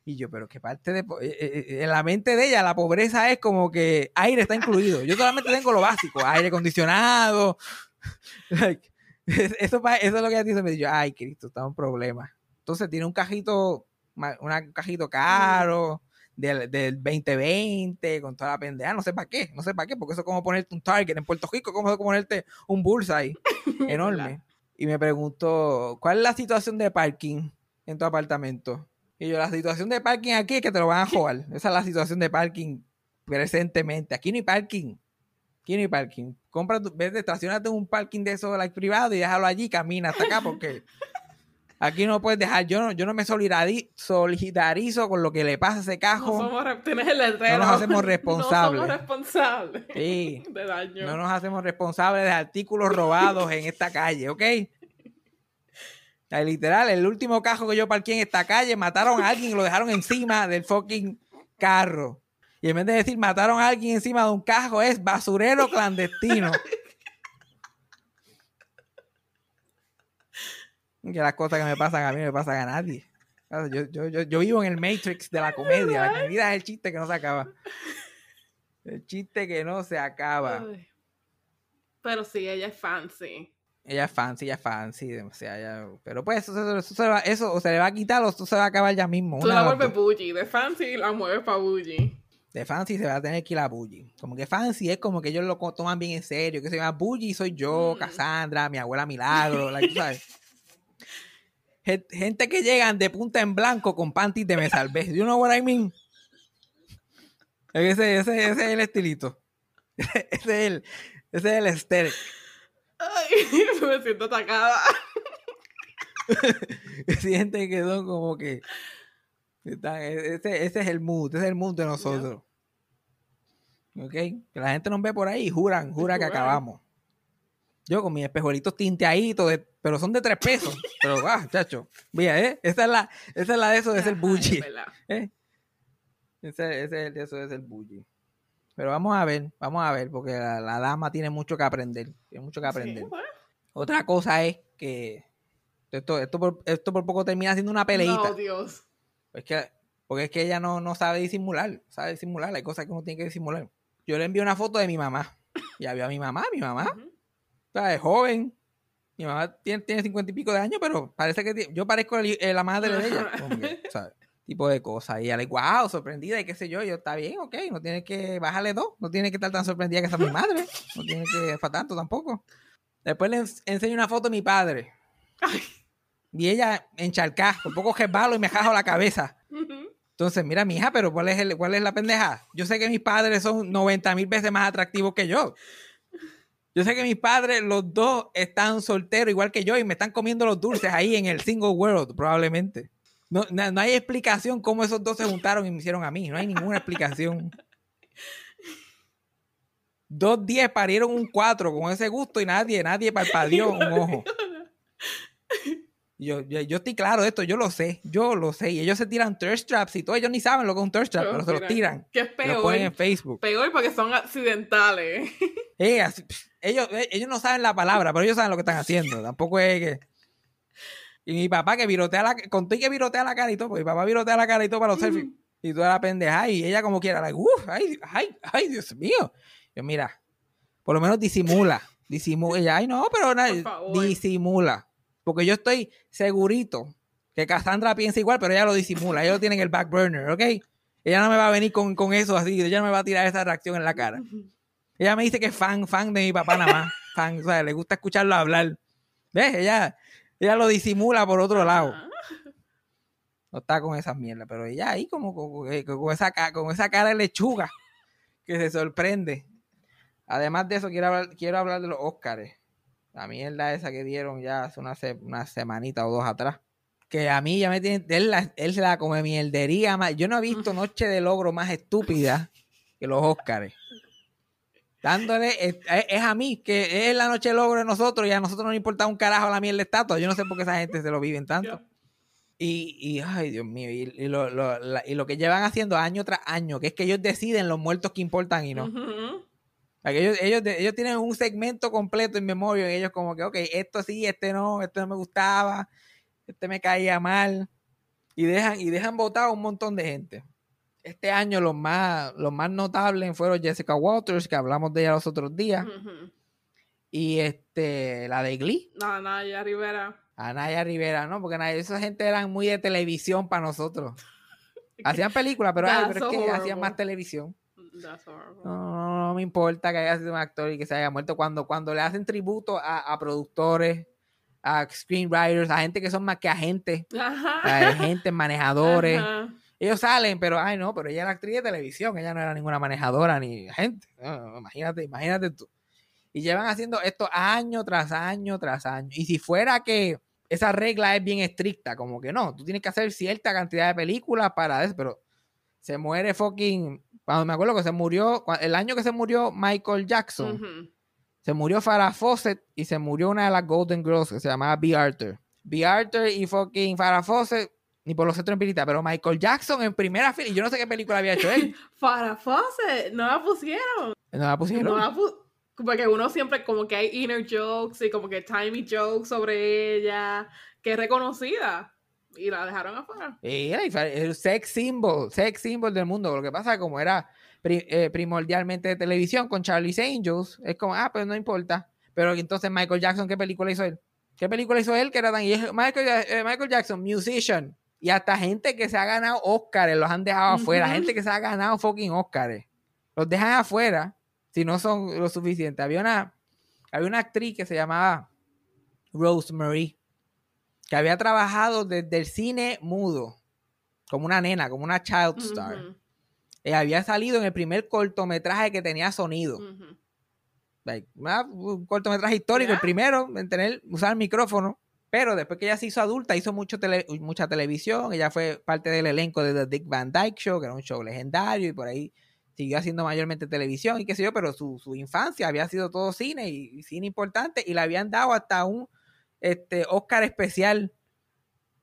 Y yo, pero qué parte de, eh, eh, eh, en la mente de ella, la pobreza es como que aire está incluido. Yo solamente tengo lo básico, aire acondicionado. Like, eso, eso es lo que ella dice. Me dice, ay, Cristo, está un problema. Entonces tiene un cajito, un cajito caro del, del 2020 con toda la pendeja. No sé para qué, no sé para qué, porque eso es como ponerte un target en Puerto Rico, como ponerte un bullseye enorme. Y me preguntó, ¿cuál es la situación de parking en tu apartamento? Y yo, la situación de parking aquí es que te lo van a jugar. Esa es la situación de parking presentemente. Aquí no hay parking. Aquí no hay parking. Compra tu, vete, estacionate en un parking de esos like, privado y déjalo allí, camina hasta acá porque aquí no puedes dejar. Yo no, yo no me solidari- solidarizo con lo que le pasa a ese No cajo. somos, el letrero. No nos hacemos responsables. No somos responsables Sí. de daño. No nos hacemos responsables de artículos robados en esta calle, ¿ok? Literal, el último cajo que yo parqué en esta calle, mataron a alguien y lo dejaron encima del fucking carro. Y en vez de decir mataron a alguien encima de un cajo, es basurero clandestino. Que las cosas que me pasan a mí me pasan a nadie. Yo, yo, yo, yo vivo en el Matrix de la comedia. La vida es el chiste que no se acaba. El chiste que no se acaba. Pero sí, ella es fancy. Ella es fancy, ella es fancy, o sea, ella- pero pues eso, eso, eso se va- eso o se le va a quitar o eso se va a acabar ya mismo. Tú la vuelves bougie. De fancy la mueves para bougie. De fancy se va a tener que ir a bully. Como que fancy es como que ellos lo toman bien en serio, que se llama bully soy yo, Mm. Cassandra, mi abuela Milagro, like, sabes. Gen- Gente que llegan de punta en blanco con panties de me salvé. You know what I mean? Ese, ese, ese es el estilito. Ese es el, ese es el aesthetic. Ay, me siento atacada. sienten que son como que están- e, ese, ese es el mood, ese es el mood de nosotros. ¿Ok? Que la gente nos ve por ahí y juran, juran que acabamos. Yo con mis espejuelitos tinteaditos, de- pero son de tres pesos. Pero, ah, chacho, mira, ¿eh? Esa es la, esa es la de eso, es el bully. ¿eh? Ese, ese es el- eso es el bully. Pero vamos a ver, vamos a ver, porque la, la dama tiene mucho que aprender. Tiene mucho que aprender. Sí, bueno. Otra cosa es que esto, esto, por, esto por poco termina siendo una peleita. No, Dios. Es que, porque es que ella no, no sabe disimular, sabe disimular, hay cosas que uno tiene que disimular. Yo le envié una foto de mi mamá. Ya vio a mi mamá, mi mamá, Ujú. ¿sabes? Joven. Mi mamá tiene, tiene cincuenta y pico de años, pero parece que yo parezco la madre de ella. que, ¿sabes? Tipo de cosas. Y ella le wow, sorprendida y qué sé yo. Yo, está bien, ok, no tiene que bajarle dos. No tiene que estar tan sorprendida que sea mi madre. No tiene que para tanto tampoco. Después le ens- enseño una foto de mi padre. Ay. Y ella encharcada, por poco resbalo y me jajo la cabeza. Entonces, mira, mi hija, pero ¿cuál es, el, ¿cuál es la pendeja? Yo sé que mis padres son 90 mil veces más atractivos que yo. Yo sé que mis padres, los dos, están solteros igual que yo y me están comiendo los dulces ahí en el single world, probablemente. No, na- no hay explicación cómo esos dos se juntaron y me hicieron a mí. No hay ninguna explicación. Dos diez parieron un cuatro con ese gusto y nadie, nadie parpadeó un ojo. Yo, yo, yo estoy claro de esto, yo lo sé, yo lo sé. Y ellos se tiran thirst traps y todo, ellos ni saben lo que es un thirst trap, Pero pero se los tiran. Que es y Lo ponen en peor. Facebook. Peor porque son accidentales. Eh, así, ellos, eh, ellos no saben la palabra, pero ellos saben lo que están haciendo. Tampoco es que. Y mi papá que virotea la conté que virotea la cara y todo, porque mi papá virotea la cara y todo para los selfies. Y toda la pendeja, y ella como quiera, like, uff, ay, ay, ay, Dios mío. Yo, mira, por lo menos disimula. Disimula. Ella, ay, no, pero Por disimula. Porque yo estoy segurito que Cassandra piensa igual, pero ella lo disimula. Ella lo tiene en el back burner, ¿ok? Ella no me va a venir con, con eso así, ella no me va a tirar esa reacción en la cara. Ella me dice que es fan, fan de mi papá nada más. Fan, o sea, le gusta escucharlo hablar. ¿Ves? Ella, ella lo disimula por otro lado. No está con esa mierda, pero ella ahí como con, esa, con esa cara de lechuga que se sorprende. Además de eso, quiero hablar, quiero hablar de los Óscares. La mierda esa que dieron ya hace una, se- una semanita o dos atrás. Que a mí ya me tiene. Él, la, él se la come mierdería más. Yo no he visto noche de logro más estúpida que los Óscares. Dándole. Es, es a mí, que es la noche logro de nosotros y a nosotros no nos importa un carajo la mierda de estatua. Yo no sé por qué esa gente se lo viven tanto. Y, y, ay, Dios mío, y, y lo, lo- la- y lo que llevan haciendo año tras año, que es que ellos deciden los muertos que importan y no. Ellos, ellos, ellos tienen un segmento completo en memoria y ellos como que, ok, esto sí, este no, este no me gustaba, este me caía mal. Y dejan, y dejan votar a un montón de gente. Este año los más, los más notables fueron Jessica Waters, que hablamos de ella los otros días, y este, la de Glee, No, no, ya Rivera. Anaya Rivera, ¿no? Porque esa gente eran muy de televisión para nosotros. Hacían películas, pero, ay, es que hacían más televisión. That's horrible. No, no, no me importa que haya sido un actor y que se haya muerto. Cuando, cuando le hacen tributo a, a productores, a screenwriters, a gente que son más que agentes, Ajá. a gente, manejadores, Ajá. Ellos salen, pero ay no, pero ella era actriz de televisión, ella no era ninguna manejadora ni agente. No, imagínate, imagínate tú. Y llevan haciendo esto año tras año tras año. Y si fuera que esa regla es bien estricta, como que no, tú tienes que hacer cierta cantidad de películas para eso, pero se muere fucking. Cuando me acuerdo que se murió, el año que se murió Michael Jackson, se murió Farrah Fawcett y se murió una de las Golden Girls que se llamaba B. Arthur. B. Arthur y fucking Farrah Fawcett, ni por los centros empiritas, pero Michael Jackson en primera fila, y yo no sé qué película había hecho él. Farrah Fawcett, no la pusieron. No la pusieron. No la pu- porque uno siempre como que hay inner jokes y como que timey jokes sobre ella, que es reconocida. Y la dejaron afuera. Y era el sex symbol, sex symbol del mundo. Lo que pasa como era pri- eh, primordialmente de televisión con Charlie's Angels, es como, ah, pues no importa. Pero entonces Michael Jackson, ¿qué película hizo él? ¿Qué película hizo él que era tan... y es Michael, eh, Michael Jackson, musician. Y hasta gente que se ha ganado Oscars los han dejado afuera. Gente que se ha ganado fucking Oscars. Los dejan afuera si no son lo suficiente. Había una, había una actriz que se llamaba Rosemary que había trabajado desde el cine mudo, como una nena, como una child star. Eh, había salido en el primer cortometraje que tenía sonido. Like, un cortometraje histórico, el primero en tener, usar el micrófono. Pero después que ella se hizo adulta, hizo mucho tele- mucha televisión. Ella fue parte del elenco de The Dick Van Dyke Show, que era un show legendario, y por ahí siguió haciendo mayormente televisión y qué sé yo, pero su, su infancia había sido todo cine y, y cine importante, y le habían dado hasta un este, Oscar especial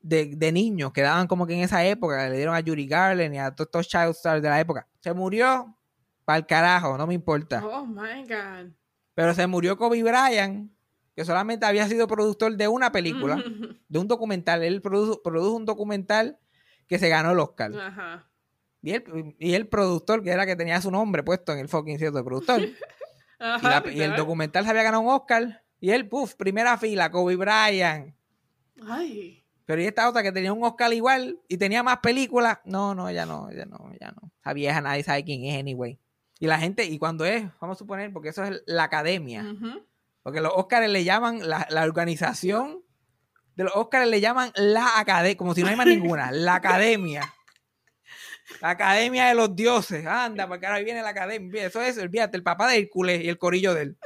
de, de niños que daban como que en esa época, le dieron a Yuri Garland y a todos estos child stars de la época. Se murió, para el carajo, no me importa. Oh my god. Pero se murió Kobe Bryant, que solamente había sido productor de una película, de un documental. Él produjo, produjo un documental que se ganó el Oscar. Ajá. Y el, y el productor, que era que tenía su nombre puesto en el fucking cierto de productor. y, Ajá, la- y el documental se había ganado un Oscar. Y él, puff, primera fila, Kobe Bryant. Ay. Pero y esta otra que tenía un Oscar igual y tenía más películas. No, no, ella no, ella no, ella no. Esa vieja nadie sabe quién es, anyway. Y la gente, y cuando es, vamos a suponer, porque eso es la academia. Ujú. Porque los Óscares le llaman, la, la organización de los Óscares le llaman la academia, como si no hay más ninguna, la academia. La academia de los dioses. Anda, porque ahora viene la academia. Eso es, olvídate, el papá de Hércules y el corillo de él.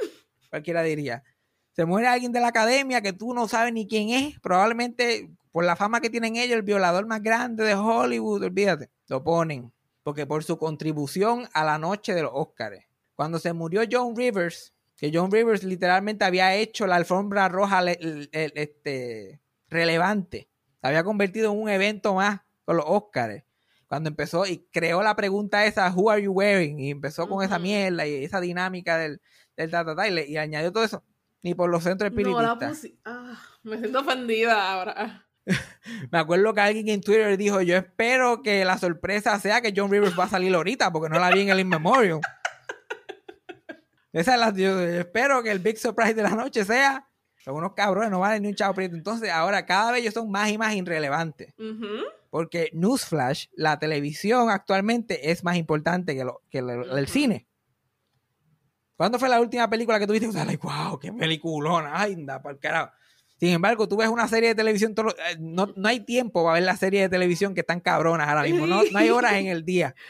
Cualquiera diría. Se muere alguien de la academia que tú no sabes ni quién es. Probablemente por la fama que tienen ellos, el violador más grande de Hollywood, olvídate. Lo ponen. Porque por su contribución a la noche de los Óscares. Cuando se murió John Rivers, que John Rivers literalmente había hecho la alfombra roja le- este, relevante. Se había convertido en un evento más con los Óscares. Cuando empezó y creó la pregunta esa, Who are you wearing? Y empezó con esa mierda y esa dinámica del, del ta, ta, ta, y, añadió todo eso. Ni por los centros No espiritistas. puse. Ah, me siento ofendida ahora. Me acuerdo que alguien en Twitter dijo, yo espero que la sorpresa sea que John Rivers va a salir ahorita, porque no la vi en el In Memoriam. Esa es la, yo espero que el big surprise de la noche sea, son unos cabrones, no valen ni un chavo prieto. Entonces ahora cada vez ellos son más y más irrelevantes. Porque Newsflash, la televisión actualmente es más importante que, lo- que el cine. ¿Cuándo fue la última película que tuviste? O sea, like, wow, qué peliculona. Ay, anda, por carajo. Sin embargo, tú ves una serie de televisión, todos los- eh, no, no hay tiempo para ver la serie de televisión que están cabronas ahora mismo. No, no hay horas en el día.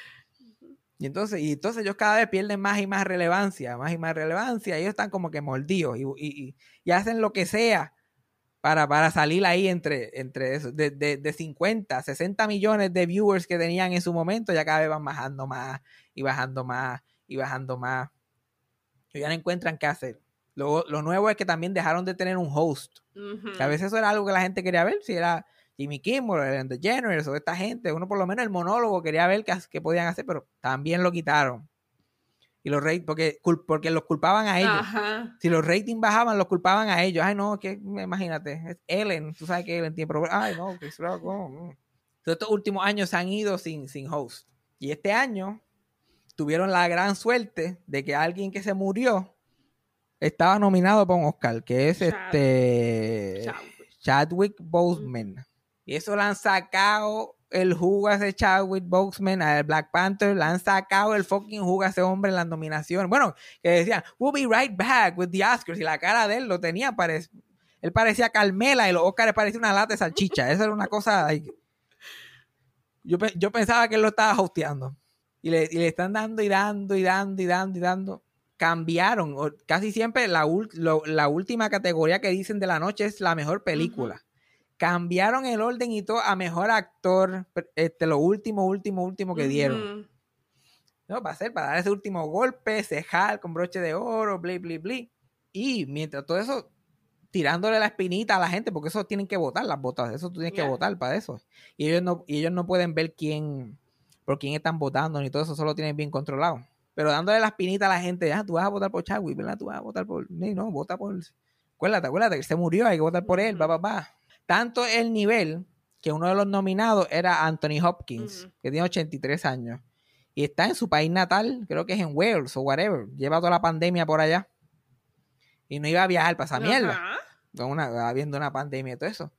Y entonces, y entonces ellos cada vez pierden más y más relevancia, más y más relevancia. Ellos están como que mordidos y, y- y- hacen lo que sea para, para salir ahí entre, entre eso. De, de, de 50, 60 millones de viewers que tenían en su momento, ya cada vez van bajando más y bajando más y bajando más. Y ya no encuentran qué hacer. Lo, lo nuevo es que también dejaron de tener un host. Que a veces eso era algo que la gente quería ver, si era Jimmy Kimmel, Ellen DeGeneres o esta gente, uno por lo menos el monólogo quería ver qué, qué podían hacer, pero también lo quitaron. Y los ratings, porque, porque los culpaban a ellos. Ajá. Si los ratings bajaban, los culpaban a ellos. Ay, no, que imagínate, es Ellen, tú sabes que Ellen tiene problemas. Ay, no, mm. Entonces, estos últimos años se han ido sin, sin host. Y este año tuvieron la gran suerte de que alguien que se murió estaba nominado para un Oscar, que es Chad- este Chadwick. Chadwick Boseman. Y eso le han sacado el jugo a ese Chadwick Boseman, al Black Panther, le han sacado el fucking jugo a ese hombre en las nominaciones. Bueno, que decían, we'll be right back with the Oscars. Y la cara de él lo tenía, él parecía Carmela y los Oscars parecía una lata de salchicha. Eso era una cosa... yo, yo pensaba que él lo estaba hosteando. Y le, le están dando y dando y dando y dando y dando. Cambiaron. Casi siempre la última categoría que dicen de la noche es la mejor película. Cambiaron el orden y todo a mejor actor. Este, lo último, último, último que dieron. ¿no? Para hacer, para dar ese último golpe, cejar con broche de oro, bli, bli, bli. Y mientras todo eso, tirándole la espinita a la gente, porque eso tienen que votar las botas, eso tú tienes que votar para eso. Y ellos no, y ellos no pueden ver quién, por quién están votando, ni todo eso, solo tienen bien controlado. Pero dándole la espinita a la gente, ah, tú vas a votar por Chadwick, ¿verdad? Tú vas a votar por. No, no, vota por. Acuérdate, acuérdate, que se murió, hay que votar por él, va, va, va. Tanto el nivel que uno de los nominados era Anthony Hopkins, que tiene 83 años. Y está en su país natal, creo que es en Wales o whatever. Lleva toda la pandemia por allá. Y no iba a viajar para esa mierda. Ajá. Con una, habiendo una pandemia y todo eso.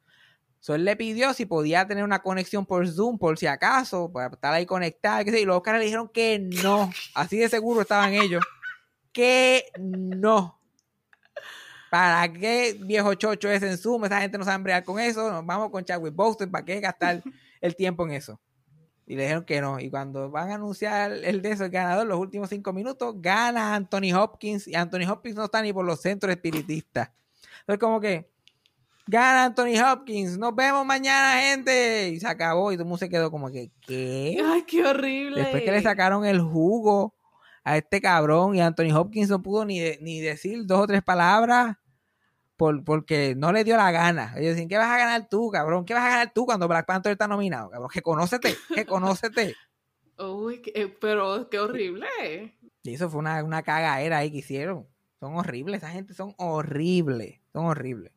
So, él le pidió si podía tener una conexión por Zoom, por si acaso, para estar ahí yo, Y los Oscars le dijeron que no. Así de seguro estaban ellos. Que no. ¿Para qué viejo chocho es en Zoom? Esa gente no sabe bregar con eso. Nos vamos con Chadwick Boseman. ¿Para qué gastar el tiempo en eso? Y le dijeron que no. Y cuando van a anunciar el de eso, el ganador, los últimos cinco minutos, gana Anthony Hopkins. Y Anthony Hopkins no está ni por los centros espiritistas. Entonces, como que gana Anthony Hopkins. Nos vemos mañana, gente. Y se acabó. Y todo el mundo se quedó como que, ¿qué? Ay, qué horrible. Después que le sacaron el jugo a este cabrón y Anthony Hopkins no pudo ni, de- ni decir dos o tres palabras por, porque no le dio la gana. Ellos dicen, ¿qué vas a ganar tú, cabrón? ¿Qué vas a ganar tú cuando Black Panther está nominado, cabrón? Que conócete, que conócete. Uy, qué- pero qué horrible. Y eso fue una, una cagaera ahí que hicieron. Son horribles, esa gente son horribles, son horribles.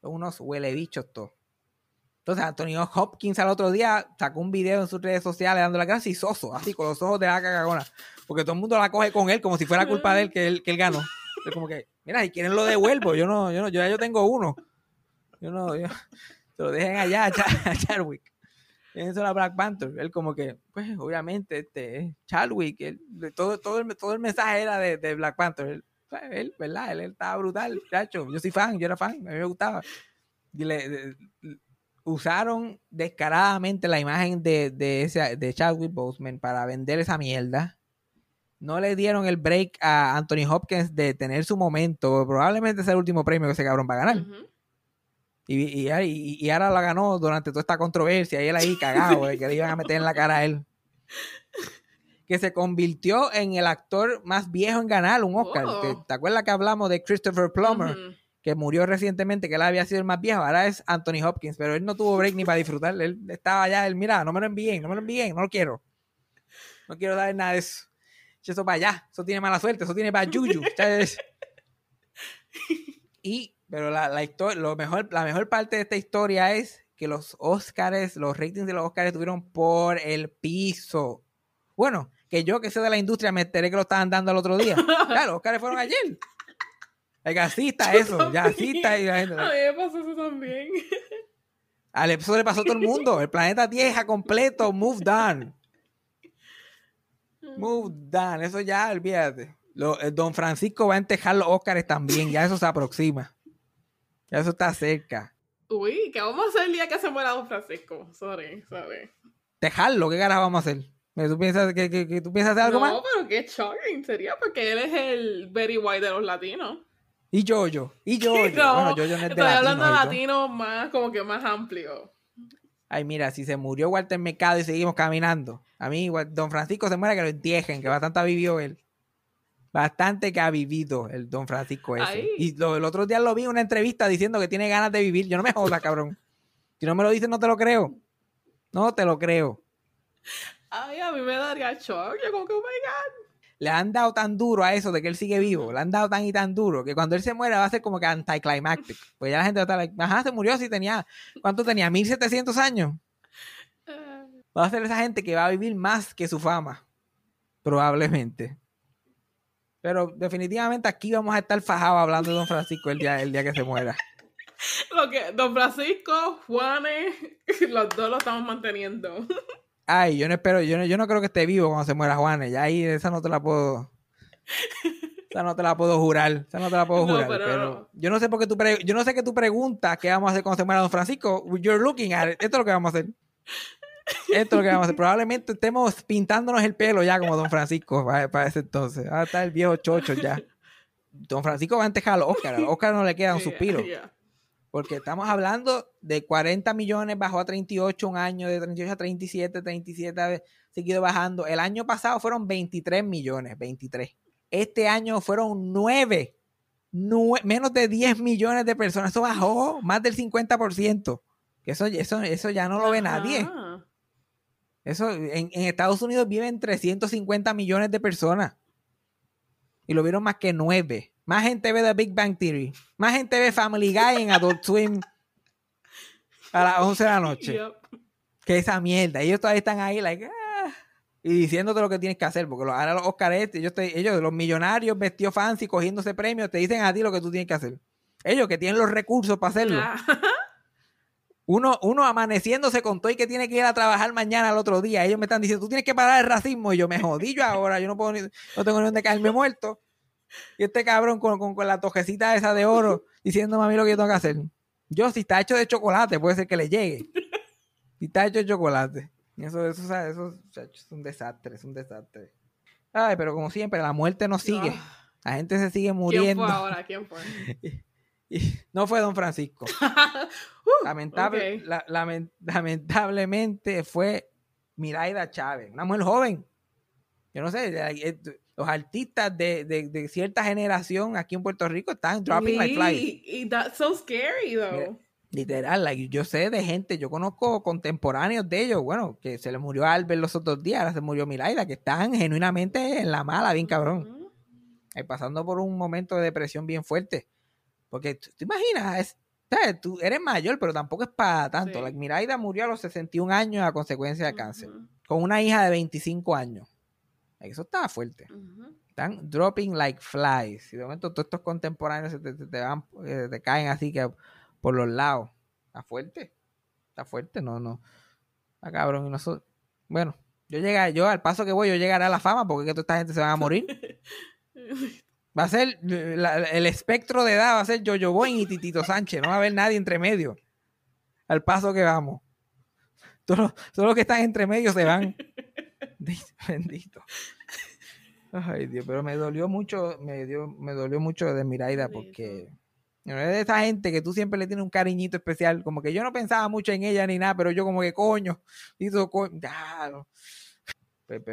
Son unos huele bichos todos. Entonces Anthony Hopkins al otro día sacó un video en sus redes sociales dando la gracia y soso, así con los ojos de la cagagona. Porque todo el mundo la coge con él como si fuera culpa de él que él, que él ganó. Es como que, mira, si quieren lo devuelvo. Yo no, yo no, yo ya yo tengo uno. Yo no, yo, se lo dejen allá a, Char- a Chadwick. Eso era Black Panther. Él como que, pues obviamente, este, es Chadwick, él- todo, todo, el, todo el mensaje era de, de Black Panther. Él, pues, él, ¿verdad? Él, él estaba brutal, chacho. Yo soy fan, yo era fan, a mí me gustaba. Y le, de- usaron descaradamente la imagen de, de, ese, de Chadwick Boseman para vender esa mierda. No le dieron el break a Anthony Hopkins de tener su momento. Probablemente sea el último premio que ese cabrón va a ganar. Y, y, y- y ahora la ganó durante toda esta controversia. Y él ahí cagado, de que le iban a meter en la cara a él. Que se convirtió en el actor más viejo en ganar un Oscar. Oh. ¿Te, te acuerdas que hablamos de Christopher Plummer? Que murió recientemente, que él había sido el más viejo. Ahora es Anthony Hopkins, pero él no tuvo break ni para disfrutar. Él estaba allá, él, mira, no me lo envíen, no me lo envíen, no lo quiero. No quiero dar nada de eso. Eso para allá, eso tiene mala suerte, eso tiene para. ¿sabes? Y, pero la, la, histo- lo mejor, la mejor parte de esta historia es que los Oscars, los ratings de los Oscars estuvieron por el piso. Bueno, que yo que sé de la industria me enteré que lo estaban dando el otro día. Claro, los Oscars fueron ayer. Like, así está eso, ya así está. y la gente- A mí me pasó eso también. Al eso le pasó a todo el mundo. El planeta Tierra completo, moved on. Moved on. Eso ya, olvídate. Lo- eh, Don Francisco va a entejar los Óscares también. Ya eso se aproxima. Ya eso está cerca. Uy, ¿qué vamos a hacer el día que se muera Don Francisco? Sorry, sorry. Tejarlo, ¿qué carajo vamos a hacer? ¿Que ¿Tú piensas que, que- que tú piensas hacer algo no, más? pero qué shocking sería porque él es el very white de los latinos. Y Jojo, y Jojo. No, bueno, no es de estoy hablando de y latinos más, como que más amplio. Ay, mira, si se murió Walter Mercado y seguimos caminando. A mí, don Francisco se muere que lo entierren, que bastante ha vivido él. Bastante que ha vivido el don Francisco ese. Ay. Y lo- el otro día lo vi en una entrevista diciendo que tiene ganas de vivir. Yo no me jodas, cabrón. Si no me lo dices, no te lo creo. No te lo creo. Ay, a mí me daría shock. Yo como que, oh my God. Le han dado tan duro a eso de que él sigue vivo. Le han dado tan y tan duro que cuando él se muera va a ser como que anticlimactic. Pues ya la gente va a estar like, ajá, se murió si tenía, ¿cuánto tenía? 1700 años. Eh, Va a ser esa gente que va a vivir más que su fama. Probablemente. Pero definitivamente aquí vamos a estar fajados hablando de Don Francisco el día, el día que se muera. Lo que, don Francisco, Juanes, los dos lo estamos manteniendo. Ay, yo no espero, yo no, yo no creo que esté vivo cuando se muera Juanes. Ya ahí esa no te la puedo. Esa no te la puedo jurar. Esa no te la puedo No, jurar. pero pero no. yo no sé por qué tú pre- yo no sé qué tú preguntas qué vamos a hacer cuando se muera Don Francisco. You're looking at it. Esto es lo que vamos a hacer. Esto es lo que vamos a hacer. Probablemente estemos pintándonos el pelo ya como Don Francisco para, para ese entonces. Va a estar el viejo chocho ya. Don Francisco va a los Oscar. A los Oscar no le queda un Yeah, suspiro. yeah. Porque estamos hablando de 40 millones, bajó a 38 un año, de 38 a 37, 37 ha seguido bajando. El año pasado fueron 23 millones, 23. Este año fueron 9, menos de 10 millones de personas. Eso bajó más del 50%. Que eso, eso, eso ya no lo ve nadie. Eso, en, en Estados Unidos viven 350 millones de personas. Y lo vieron más que 9. Más gente ve The Big Bang Theory. Más gente ve Family Guy en Adult Swim a las 11 de la noche. Yep. Que esa mierda. Ellos todavía están ahí, like, ah, y diciéndote lo que tienes que hacer. Porque ahora los Oscar este, ellos, te- ellos, los millonarios vestidos fancy, cogiéndose premios, te dicen a ti lo que tú tienes que hacer. Ellos que tienen los recursos para hacerlo. Ah, Uno, uno amaneciéndose con todo y que tiene que ir a trabajar mañana al otro día. Ellos me están diciendo, tú tienes que parar el racismo. Y yo me jodí yo ahora, yo no puedo ni- no tengo ni dónde caerme muerto. Y este cabrón con, con, con la tojecita esa de oro diciéndome a mí lo que yo tengo que hacer. Yo, si está hecho de chocolate, puede ser que le llegue. Si está hecho de chocolate. Eso, eso, eso, eso, es un desastre, es un desastre. Ay, pero como siempre, la muerte no sigue. La gente se sigue ¿Quién muriendo. fue ahora? ¿Quién fue? Y no fue Don Francisco. Uh, Lamentable, la- lamentablemente fue Miraida Chávez, una mujer joven. Yo no sé, los artistas de, de- de cierta generación aquí en Puerto Rico están dropping like flies. Y that's so scary, though. Literal, like, yo sé de gente, yo conozco contemporáneos de ellos, bueno, que se le murió Albert los otros días, ahora se murió Miraida, que están genuinamente en la mala, bien cabrón. Eh, pasando por un momento de depresión bien fuerte. Porque tú te imaginas, es- ¿sabes? tú eres mayor, pero tampoco es para tanto. Sí. Like, Miraida murió a los 61 años a consecuencia de cáncer, con una hija de 25 años. Eso estaba fuerte. Están dropping like flies. Y de momento todos estos contemporáneos se te, te- te van, eh, te caen así que por los lados. Está fuerte. Está fuerte, no, no. Está cabrón. Y nosotros, bueno, yo llegaré, yo al paso que voy, yo llegaré a la fama porque que toda esta gente se va a morir. Va a ser la- el espectro de edad, va a ser Jojo Boy y Titito Sánchez. No va a haber nadie entre medio. Al paso que vamos. Todos los, todos los que están entre medio se van. Bendito. Ay, Dios, pero me dolió mucho, me dio, me dolió mucho de Miraida porque es de esa gente que tú siempre le tienes un cariñito especial. Como que yo no pensaba mucho en ella ni nada, pero yo como que coño, hizo coño, claro.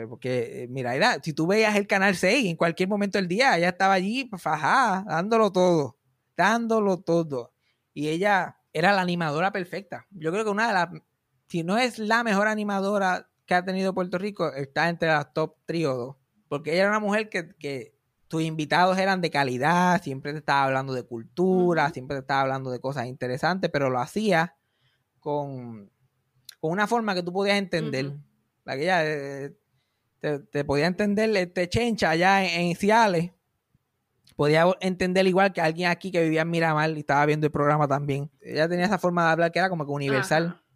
Porque, eh, Miraida, si tú veías el canal 6, en cualquier momento del día, ella estaba allí, pues, fajada, dándolo todo, dándolo todo. Y ella era la animadora perfecta. Yo creo que una de las, si no es la mejor animadora que ha tenido Puerto Rico, está entre las top 3 o 2. Porque ella era una mujer que, que tus invitados eran de calidad, siempre te estaba hablando de cultura, siempre te estaba hablando de cosas interesantes, pero lo hacía con, con una forma que tú podías entender. La que ella eh, te, te podía entender este chencha allá en, en Ciales. Podía entender igual que alguien aquí que vivía en Miramar y estaba viendo el programa también. Ella tenía esa forma de hablar que era como que universal Ajá.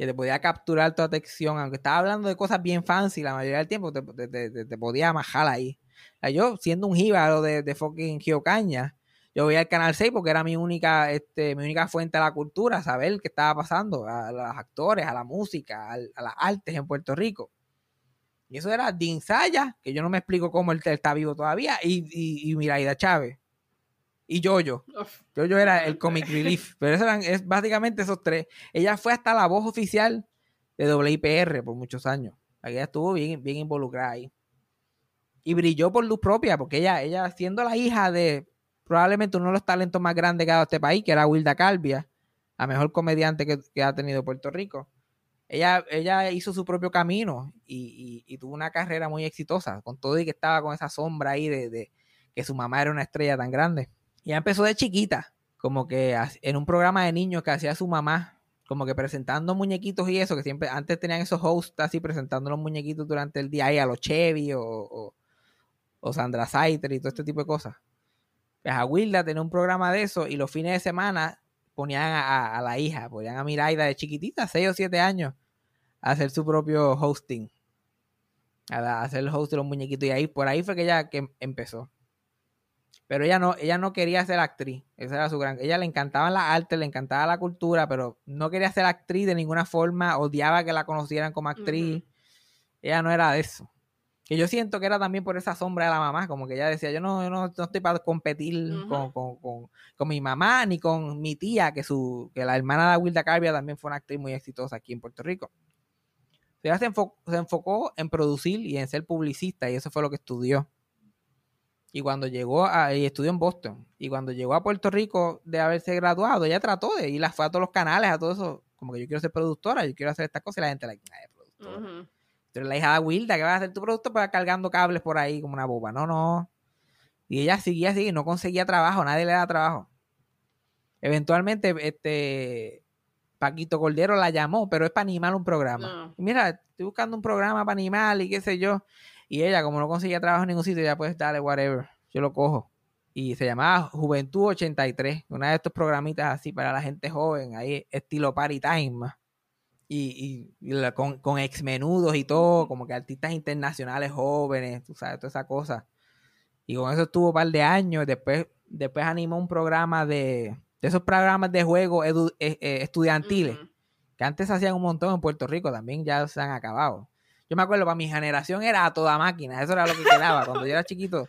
Que te podía capturar tu atención, aunque estaba hablando de cosas bien fancy la mayoría del tiempo, te, te- te- te- podía majar ahí. O yo, siendo un jíbaro de, de fucking Giocaña, yo veía el Canal 6 porque era mi única, este, mi única fuente de la cultura, saber qué estaba pasando, a los actores, a la música, a, las artes en Puerto Rico. Y eso era Dean Saya, que yo no me explico cómo él está vivo todavía, y, y, y Miraida Chávez. Y Jojo. Jojo era el comic relief. Pero eso eran es básicamente esos tres. Ella fue hasta la voz oficial de WIPR por muchos años. Ella estuvo bien, bien involucrada ahí. Y brilló por luz propia, porque ella, ella siendo la hija de probablemente uno de los talentos más grandes que ha dado este país, que era Wilda Calvia, la mejor comediante que, que ha tenido Puerto Rico. Ella, ella hizo su propio camino y, y- y tuvo una carrera muy exitosa, con todo y que estaba con esa sombra ahí de, de que su mamá era una estrella tan grande. Y ella empezó de chiquita, como que en un programa de niños que hacía su mamá, como que presentando muñequitos y eso, que siempre antes tenían esos hosts así presentando los muñequitos durante el día ahí a los Chevy o, o, Sandra Saiter y todo este tipo de cosas. Pues a Wilda tenía un programa de eso y los fines de semana ponían a, la hija, ponían a Miraida de chiquitita, 6 o 7 años, a hacer su propio hosting. A, hacer el host de los muñequitos. Y ahí, por ahí fue que ella que em- empezó. Pero ella no, ella no quería ser actriz. Esa era su gran. Ella le encantaban las artes, le encantaba la cultura, pero no quería ser actriz de ninguna forma. Odiaba que la conocieran como actriz. Ella no era de eso. Que yo siento que era también por esa sombra de la mamá, como que ella decía, yo no, yo no, no estoy para competir con, con- con- con mi mamá ni con mi tía, que su, que la hermana de Wilda Carbia también fue una actriz muy exitosa aquí en Puerto Rico. Ella se, enfo- se enfocó en producir y en ser publicista, y eso fue lo que estudió. Y cuando llegó a, y estudió en Boston, y cuando llegó a Puerto Rico de haberse graduado, ella trató de ir a, fue a todos los canales, a todo eso, como que yo quiero ser productora, yo quiero hacer estas cosas, y la gente, like, "Ay, productora". Eres la hija de Wilda, que vas a hacer tu producto para cargando cables por ahí como una boba. No, no. Y ella seguía así, no conseguía trabajo, nadie le daba trabajo. Eventualmente, este Paquito Cordero la llamó, pero es para animar un programa. No. Y Mira, estoy buscando un programa para animar y qué sé yo. Y ella, como no conseguía trabajo en ningún sitio, ya pues dale, whatever. Yo lo cojo. Y se llamaba Juventud 83, una de estos programitas así para la gente joven, ahí estilo Party Time. más. Y, y- y la- con, con ex menudos y todo, como que artistas internacionales jóvenes, tú sabes, toda esa cosa. Y con eso estuvo un par de años. Después, después animó un programa de, de esos programas de juego edu- eh, eh, estudiantiles, que antes se hacían un montón en Puerto Rico, también ya se han acabado. Yo me acuerdo, para mi generación era a toda máquina, eso era lo que quedaba. Cuando yo era chiquito,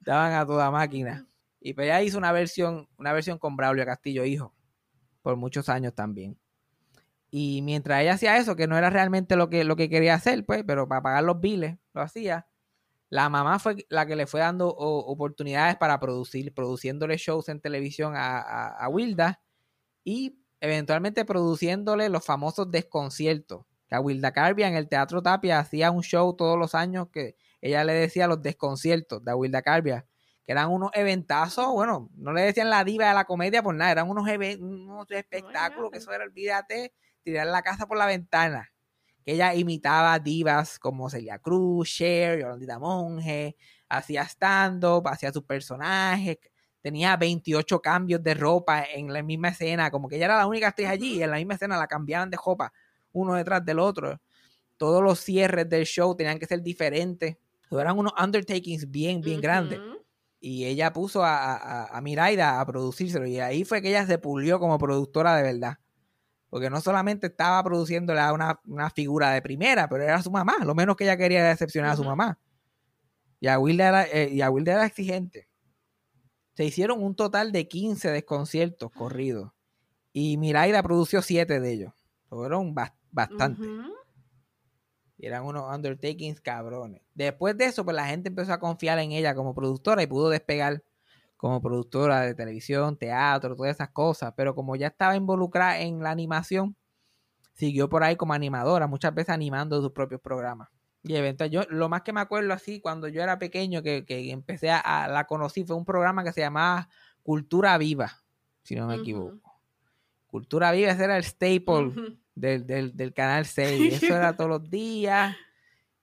daban a toda máquina. Y pues ella hizo una versión, una versión con Braulio Castillo, hijo, por muchos años también. Y mientras ella hacía eso, que no era realmente lo que, lo que quería hacer, pues, pero para pagar los biles, lo hacía. La mamá fue la que le fue dando oportunidades para producir, produciéndole shows en televisión a, a, a Wilda y eventualmente produciéndole los famosos desconciertos. Que a Wilda Carbia en el Teatro Tapia hacía un show todos los años que ella le decía los desconciertos de Wilda Carbia, que eran unos eventazos, bueno, no le decían la diva de la comedia por nada, eran unos, unos espectáculos que eso era, olvídate, tirar la casa por la ventana. Que ella imitaba divas como Celia Cruz, Cher, Yolandita Monge, hacía stand-up, hacía sus personajes, tenía 28 cambios de ropa en la misma escena, como que ella era la única actriz allí y en la misma escena la cambiaban de ropa uno detrás del otro. Todos los cierres del show tenían que ser diferentes. Eran unos undertakings bien, bien grandes. Y ella puso a, a, a Miraida a producírselo. Y ahí fue que ella se pulió como productora de verdad. Porque no solamente estaba produciéndole a una, una figura de primera, pero era su mamá. Lo menos que ella quería era decepcionar a su mamá. Y a Wilda era, eh, y a Wilda era exigente. Se hicieron un total de 15 desconciertos corridos. Y Miraida produció 7 de ellos. Fueron bastante. Y eran unos undertakings cabrones. Después de eso, pues la gente empezó a confiar en ella como productora y pudo despegar como productora de televisión, teatro, todas esas cosas. Pero como ya estaba involucrada en la animación, siguió por ahí como animadora, muchas veces animando sus propios programas. Y eventualmente, yo lo más que me acuerdo así, cuando yo era pequeño, que, que empecé a, a- la conocí, fue un programa que se llamaba Cultura Viva, si no me equivoco. Cultura Viva, ese era el staple. Del, del, del canal 6. Y eso era todos los días.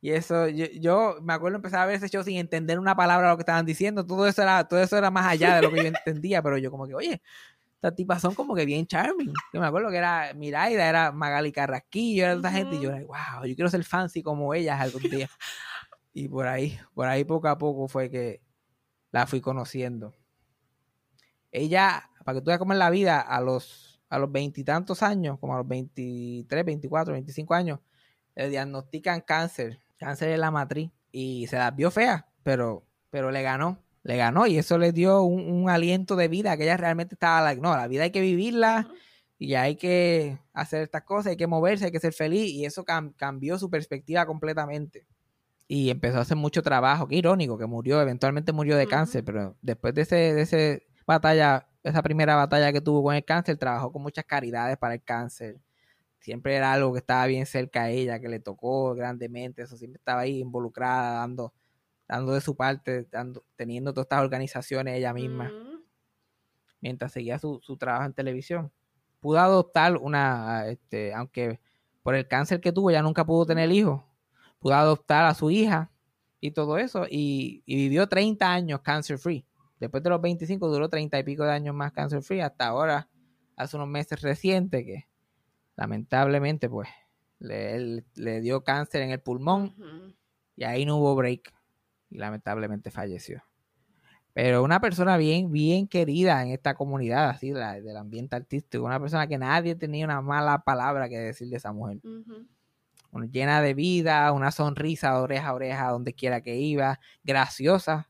Y eso, yo, yo me acuerdo empezar a ver ese show sin entender una palabra de lo que estaban diciendo. Todo eso era, todo eso era más allá de lo que yo entendía. Pero yo como que, oye, estas tipas son como que bien charming. Yo me acuerdo que era Miraida, era Magali Carrasquillo, era esta gente. Y yo era, wow, yo quiero ser fancy como ellas algún día. Y por ahí, por ahí poco a poco fue que la fui conociendo. Ella, para que tú veas cómo es la vida, a los a los veintitantos años, como a los 23, 24, 25 años, le diagnostican cáncer cáncer en la matriz. Y se las vio feas, pero, pero le ganó. Le ganó y eso le dio un, un aliento de vida que ella realmente estaba like, no, la vida hay que vivirla y hay que hacer estas cosas, hay que moverse, hay que ser feliz y eso cam- cambió su perspectiva completamente. Y empezó a hacer mucho trabajo, qué irónico que murió, eventualmente murió de cáncer, pero después de ese, de ese batalla, esa primera batalla que tuvo con el cáncer, trabajó con muchas caridades para el cáncer. Siempre era algo que estaba bien cerca a ella, que le tocó grandemente, eso siempre estaba ahí involucrada, dando, dando de su parte, dando, teniendo todas estas organizaciones ella misma mientras seguía su, su trabajo en televisión. Pudo adoptar una, este, aunque por el cáncer que tuvo ya nunca pudo tener hijos, pudo adoptar a su hija y todo eso, y, y vivió 30 años cancer free. Después de los 25 duró 30 y pico de años más cancer free, hasta ahora, hace unos meses recientes que lamentablemente pues le, le dio cáncer en el pulmón y ahí no hubo break y lamentablemente falleció. Pero una persona bien, bien querida en esta comunidad, así, la- del ambiente artístico, una persona que nadie tenía una mala palabra que decir de esa mujer. Llena de vida, una sonrisa de oreja a oreja donde quiera que iba, graciosa,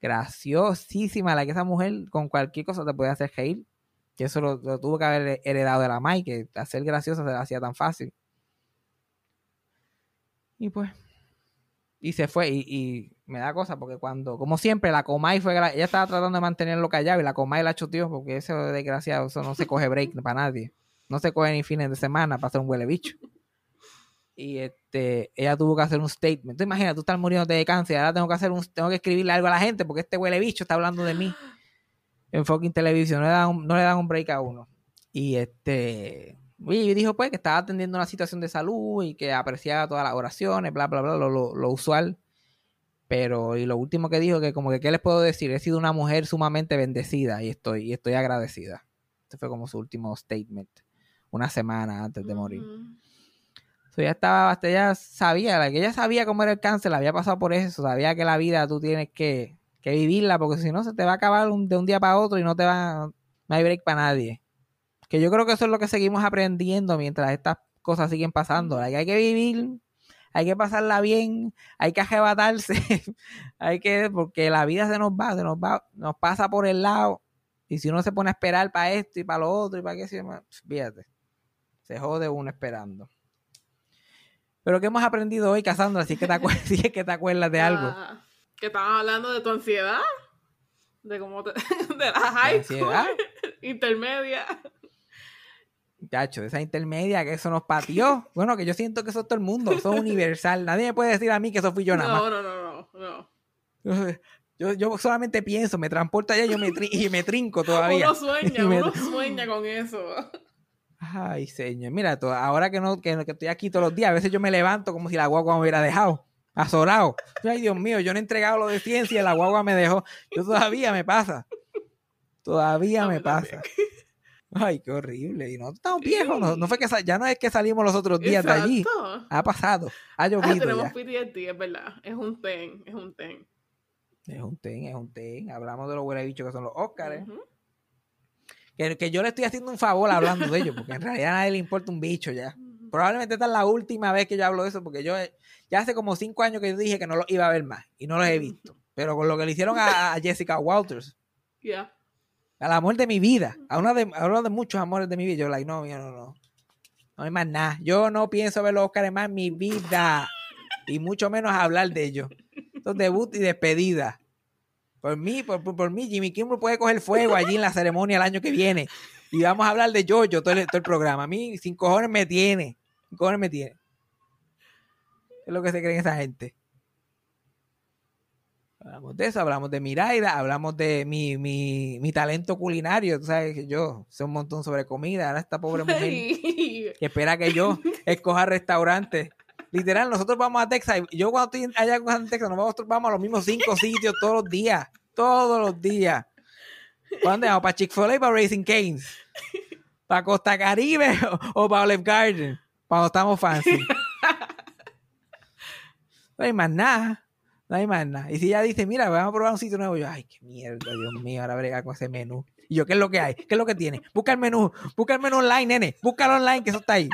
graciosísima, la que esa mujer con cualquier cosa te puede hacer reír. Que eso lo, lo tuvo que haber heredado de la Mai, que hacer graciosa se la hacía tan fácil. Y pues, y se fue. Y, y me da cosa porque cuando, como siempre, la Comay fue, ella estaba tratando de mantenerlo callado y la Comay la choteó porque ese desgraciado, eso no se coge break para nadie. No se coge ni fines de semana para hacer un huele bicho. Y este, ella tuvo que hacer un statement. Tú imaginas, tú estás muriendo de cáncer, ahora tengo que hacer un, tengo que escribirle algo a la gente porque este huele bicho está hablando de mí en fucking televisión, no le dan un, no le dan un break a uno. Y este, y dijo pues que estaba atendiendo una situación de salud y que apreciaba todas las oraciones, bla, bla, bla, lo, lo, lo usual. Pero, y lo último que dijo, que como que, ¿qué les puedo decir? He sido una mujer sumamente bendecida y estoy, y estoy agradecida. Este fue como su último statement, una semana antes de morir. So, ella estaba, hasta ella sabía, la que ella sabía cómo era el cáncer, la había pasado por eso, sabía que la vida tú tienes que, que vivirla, porque si no se te va a acabar un- de un día para otro y no te va, no hay break para nadie. Que yo creo que eso es lo que seguimos aprendiendo mientras estas cosas siguen pasando. Like, hay que vivir, hay que pasarla bien, hay que arrebatarse, hay que, porque la vida se nos va, se nos va, nos pasa por el lado. Y si uno se pone a esperar para esto y para lo otro y para qué se llama, fíjate, se jode uno esperando. Pero ¿qué hemos aprendido hoy, Cassandra? Si es que te, acuer- si es que te acuerdas de algo. Ah, que estaban hablando de tu ansiedad. De cómo te, de la high school, intermedia. Chacho, esa intermedia que eso nos pateó. Bueno, que yo siento que eso es todo el mundo, eso es universal. Nadie me puede decir a mí que eso fui yo nada más. No, no, no, no, no. Yo, yo solamente pienso, me transporta allá y yo me, tri- y me trinco todavía. Uno sueña, me- uno sueña con eso. Ay, señor. Mira, ahora que no que, que estoy aquí todos los días, a veces yo me levanto como si la guagua me hubiera dejado. Azorado. Ay, Dios mío, yo no he entregado lo de ciencia y la guagua me dejó. Yo todavía me pasa. Todavía me pasa. Ay, qué horrible. Y no estamos viejos. No, no fue que ya no es que salimos los otros días de allí. Ha pasado. Ha Ah, llovido tenemos ya. PTSD, es verdad. Es un ten, es un ten. Es un ten, es un ten. Hablamos de los huele bichos que son los Óscares. Ujú. Que, que yo le estoy haciendo un favor hablando de ellos, porque en realidad a nadie le importa un bicho ya. Probablemente esta es la última vez que yo hablo de eso, porque yo ya hace como cinco años que yo dije que no los iba a ver más y no los he visto. Pero con lo que le hicieron a, a Jessica Walters, Ya. al amor de mi vida, a uno de, a uno de muchos amores de mi vida, yo, like, no, no, no, no. No hay más nada. Yo no pienso ver los Oscars más en mi vida. Y mucho menos hablar de ellos. Entonces, debut y despedida. Por mí, por, por, por mí, Jimmy Kimmel puede coger fuego allí en la ceremonia el año que viene. Y vamos a hablar de Jojo todo el, todo el programa. A mí, sin cojones me tiene. Sin cojones me tiene. ¿Qué es lo que se creen esa gente? Hablamos de eso, hablamos de Miraida, hablamos de mi, mi, mi talento culinario. Tú sabes que yo sé un montón sobre comida. Ahora esta pobre mujer que espera que yo escoja restaurantes. Literal, nosotros vamos a Texas. Yo cuando estoy allá en Texas, nosotros vamos a los mismos cinco sitios todos los días. Todos los días. ¿Para dónde vamos? ¿Para Chick-fil-A para Racing Canes? ¿Para Costa Caribe o, o para Olive Garden? Cuando estamos fancy. No hay más nada. No hay más nada. Y si ella dice, mira, vamos a probar un sitio nuevo, yo, ay, qué mierda, Dios mío, ahora brega con ese menú. Y yo, ¿qué es lo que hay? ¿Qué es lo que tiene? Busca el menú, busca el menú online, nene. Búscalo online, que eso está ahí.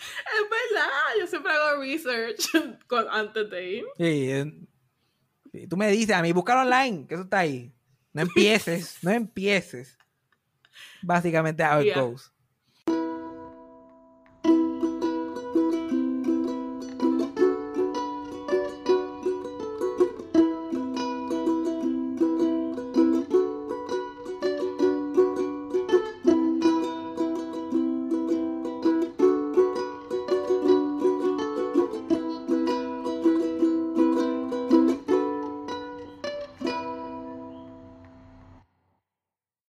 Es verdad, yo siempre hago research con- antes de ir. Sí, eh, tú me dices a mí, búscalo online, que eso está ahí. No empieces, no empieces. Básicamente how it Yeah. goes.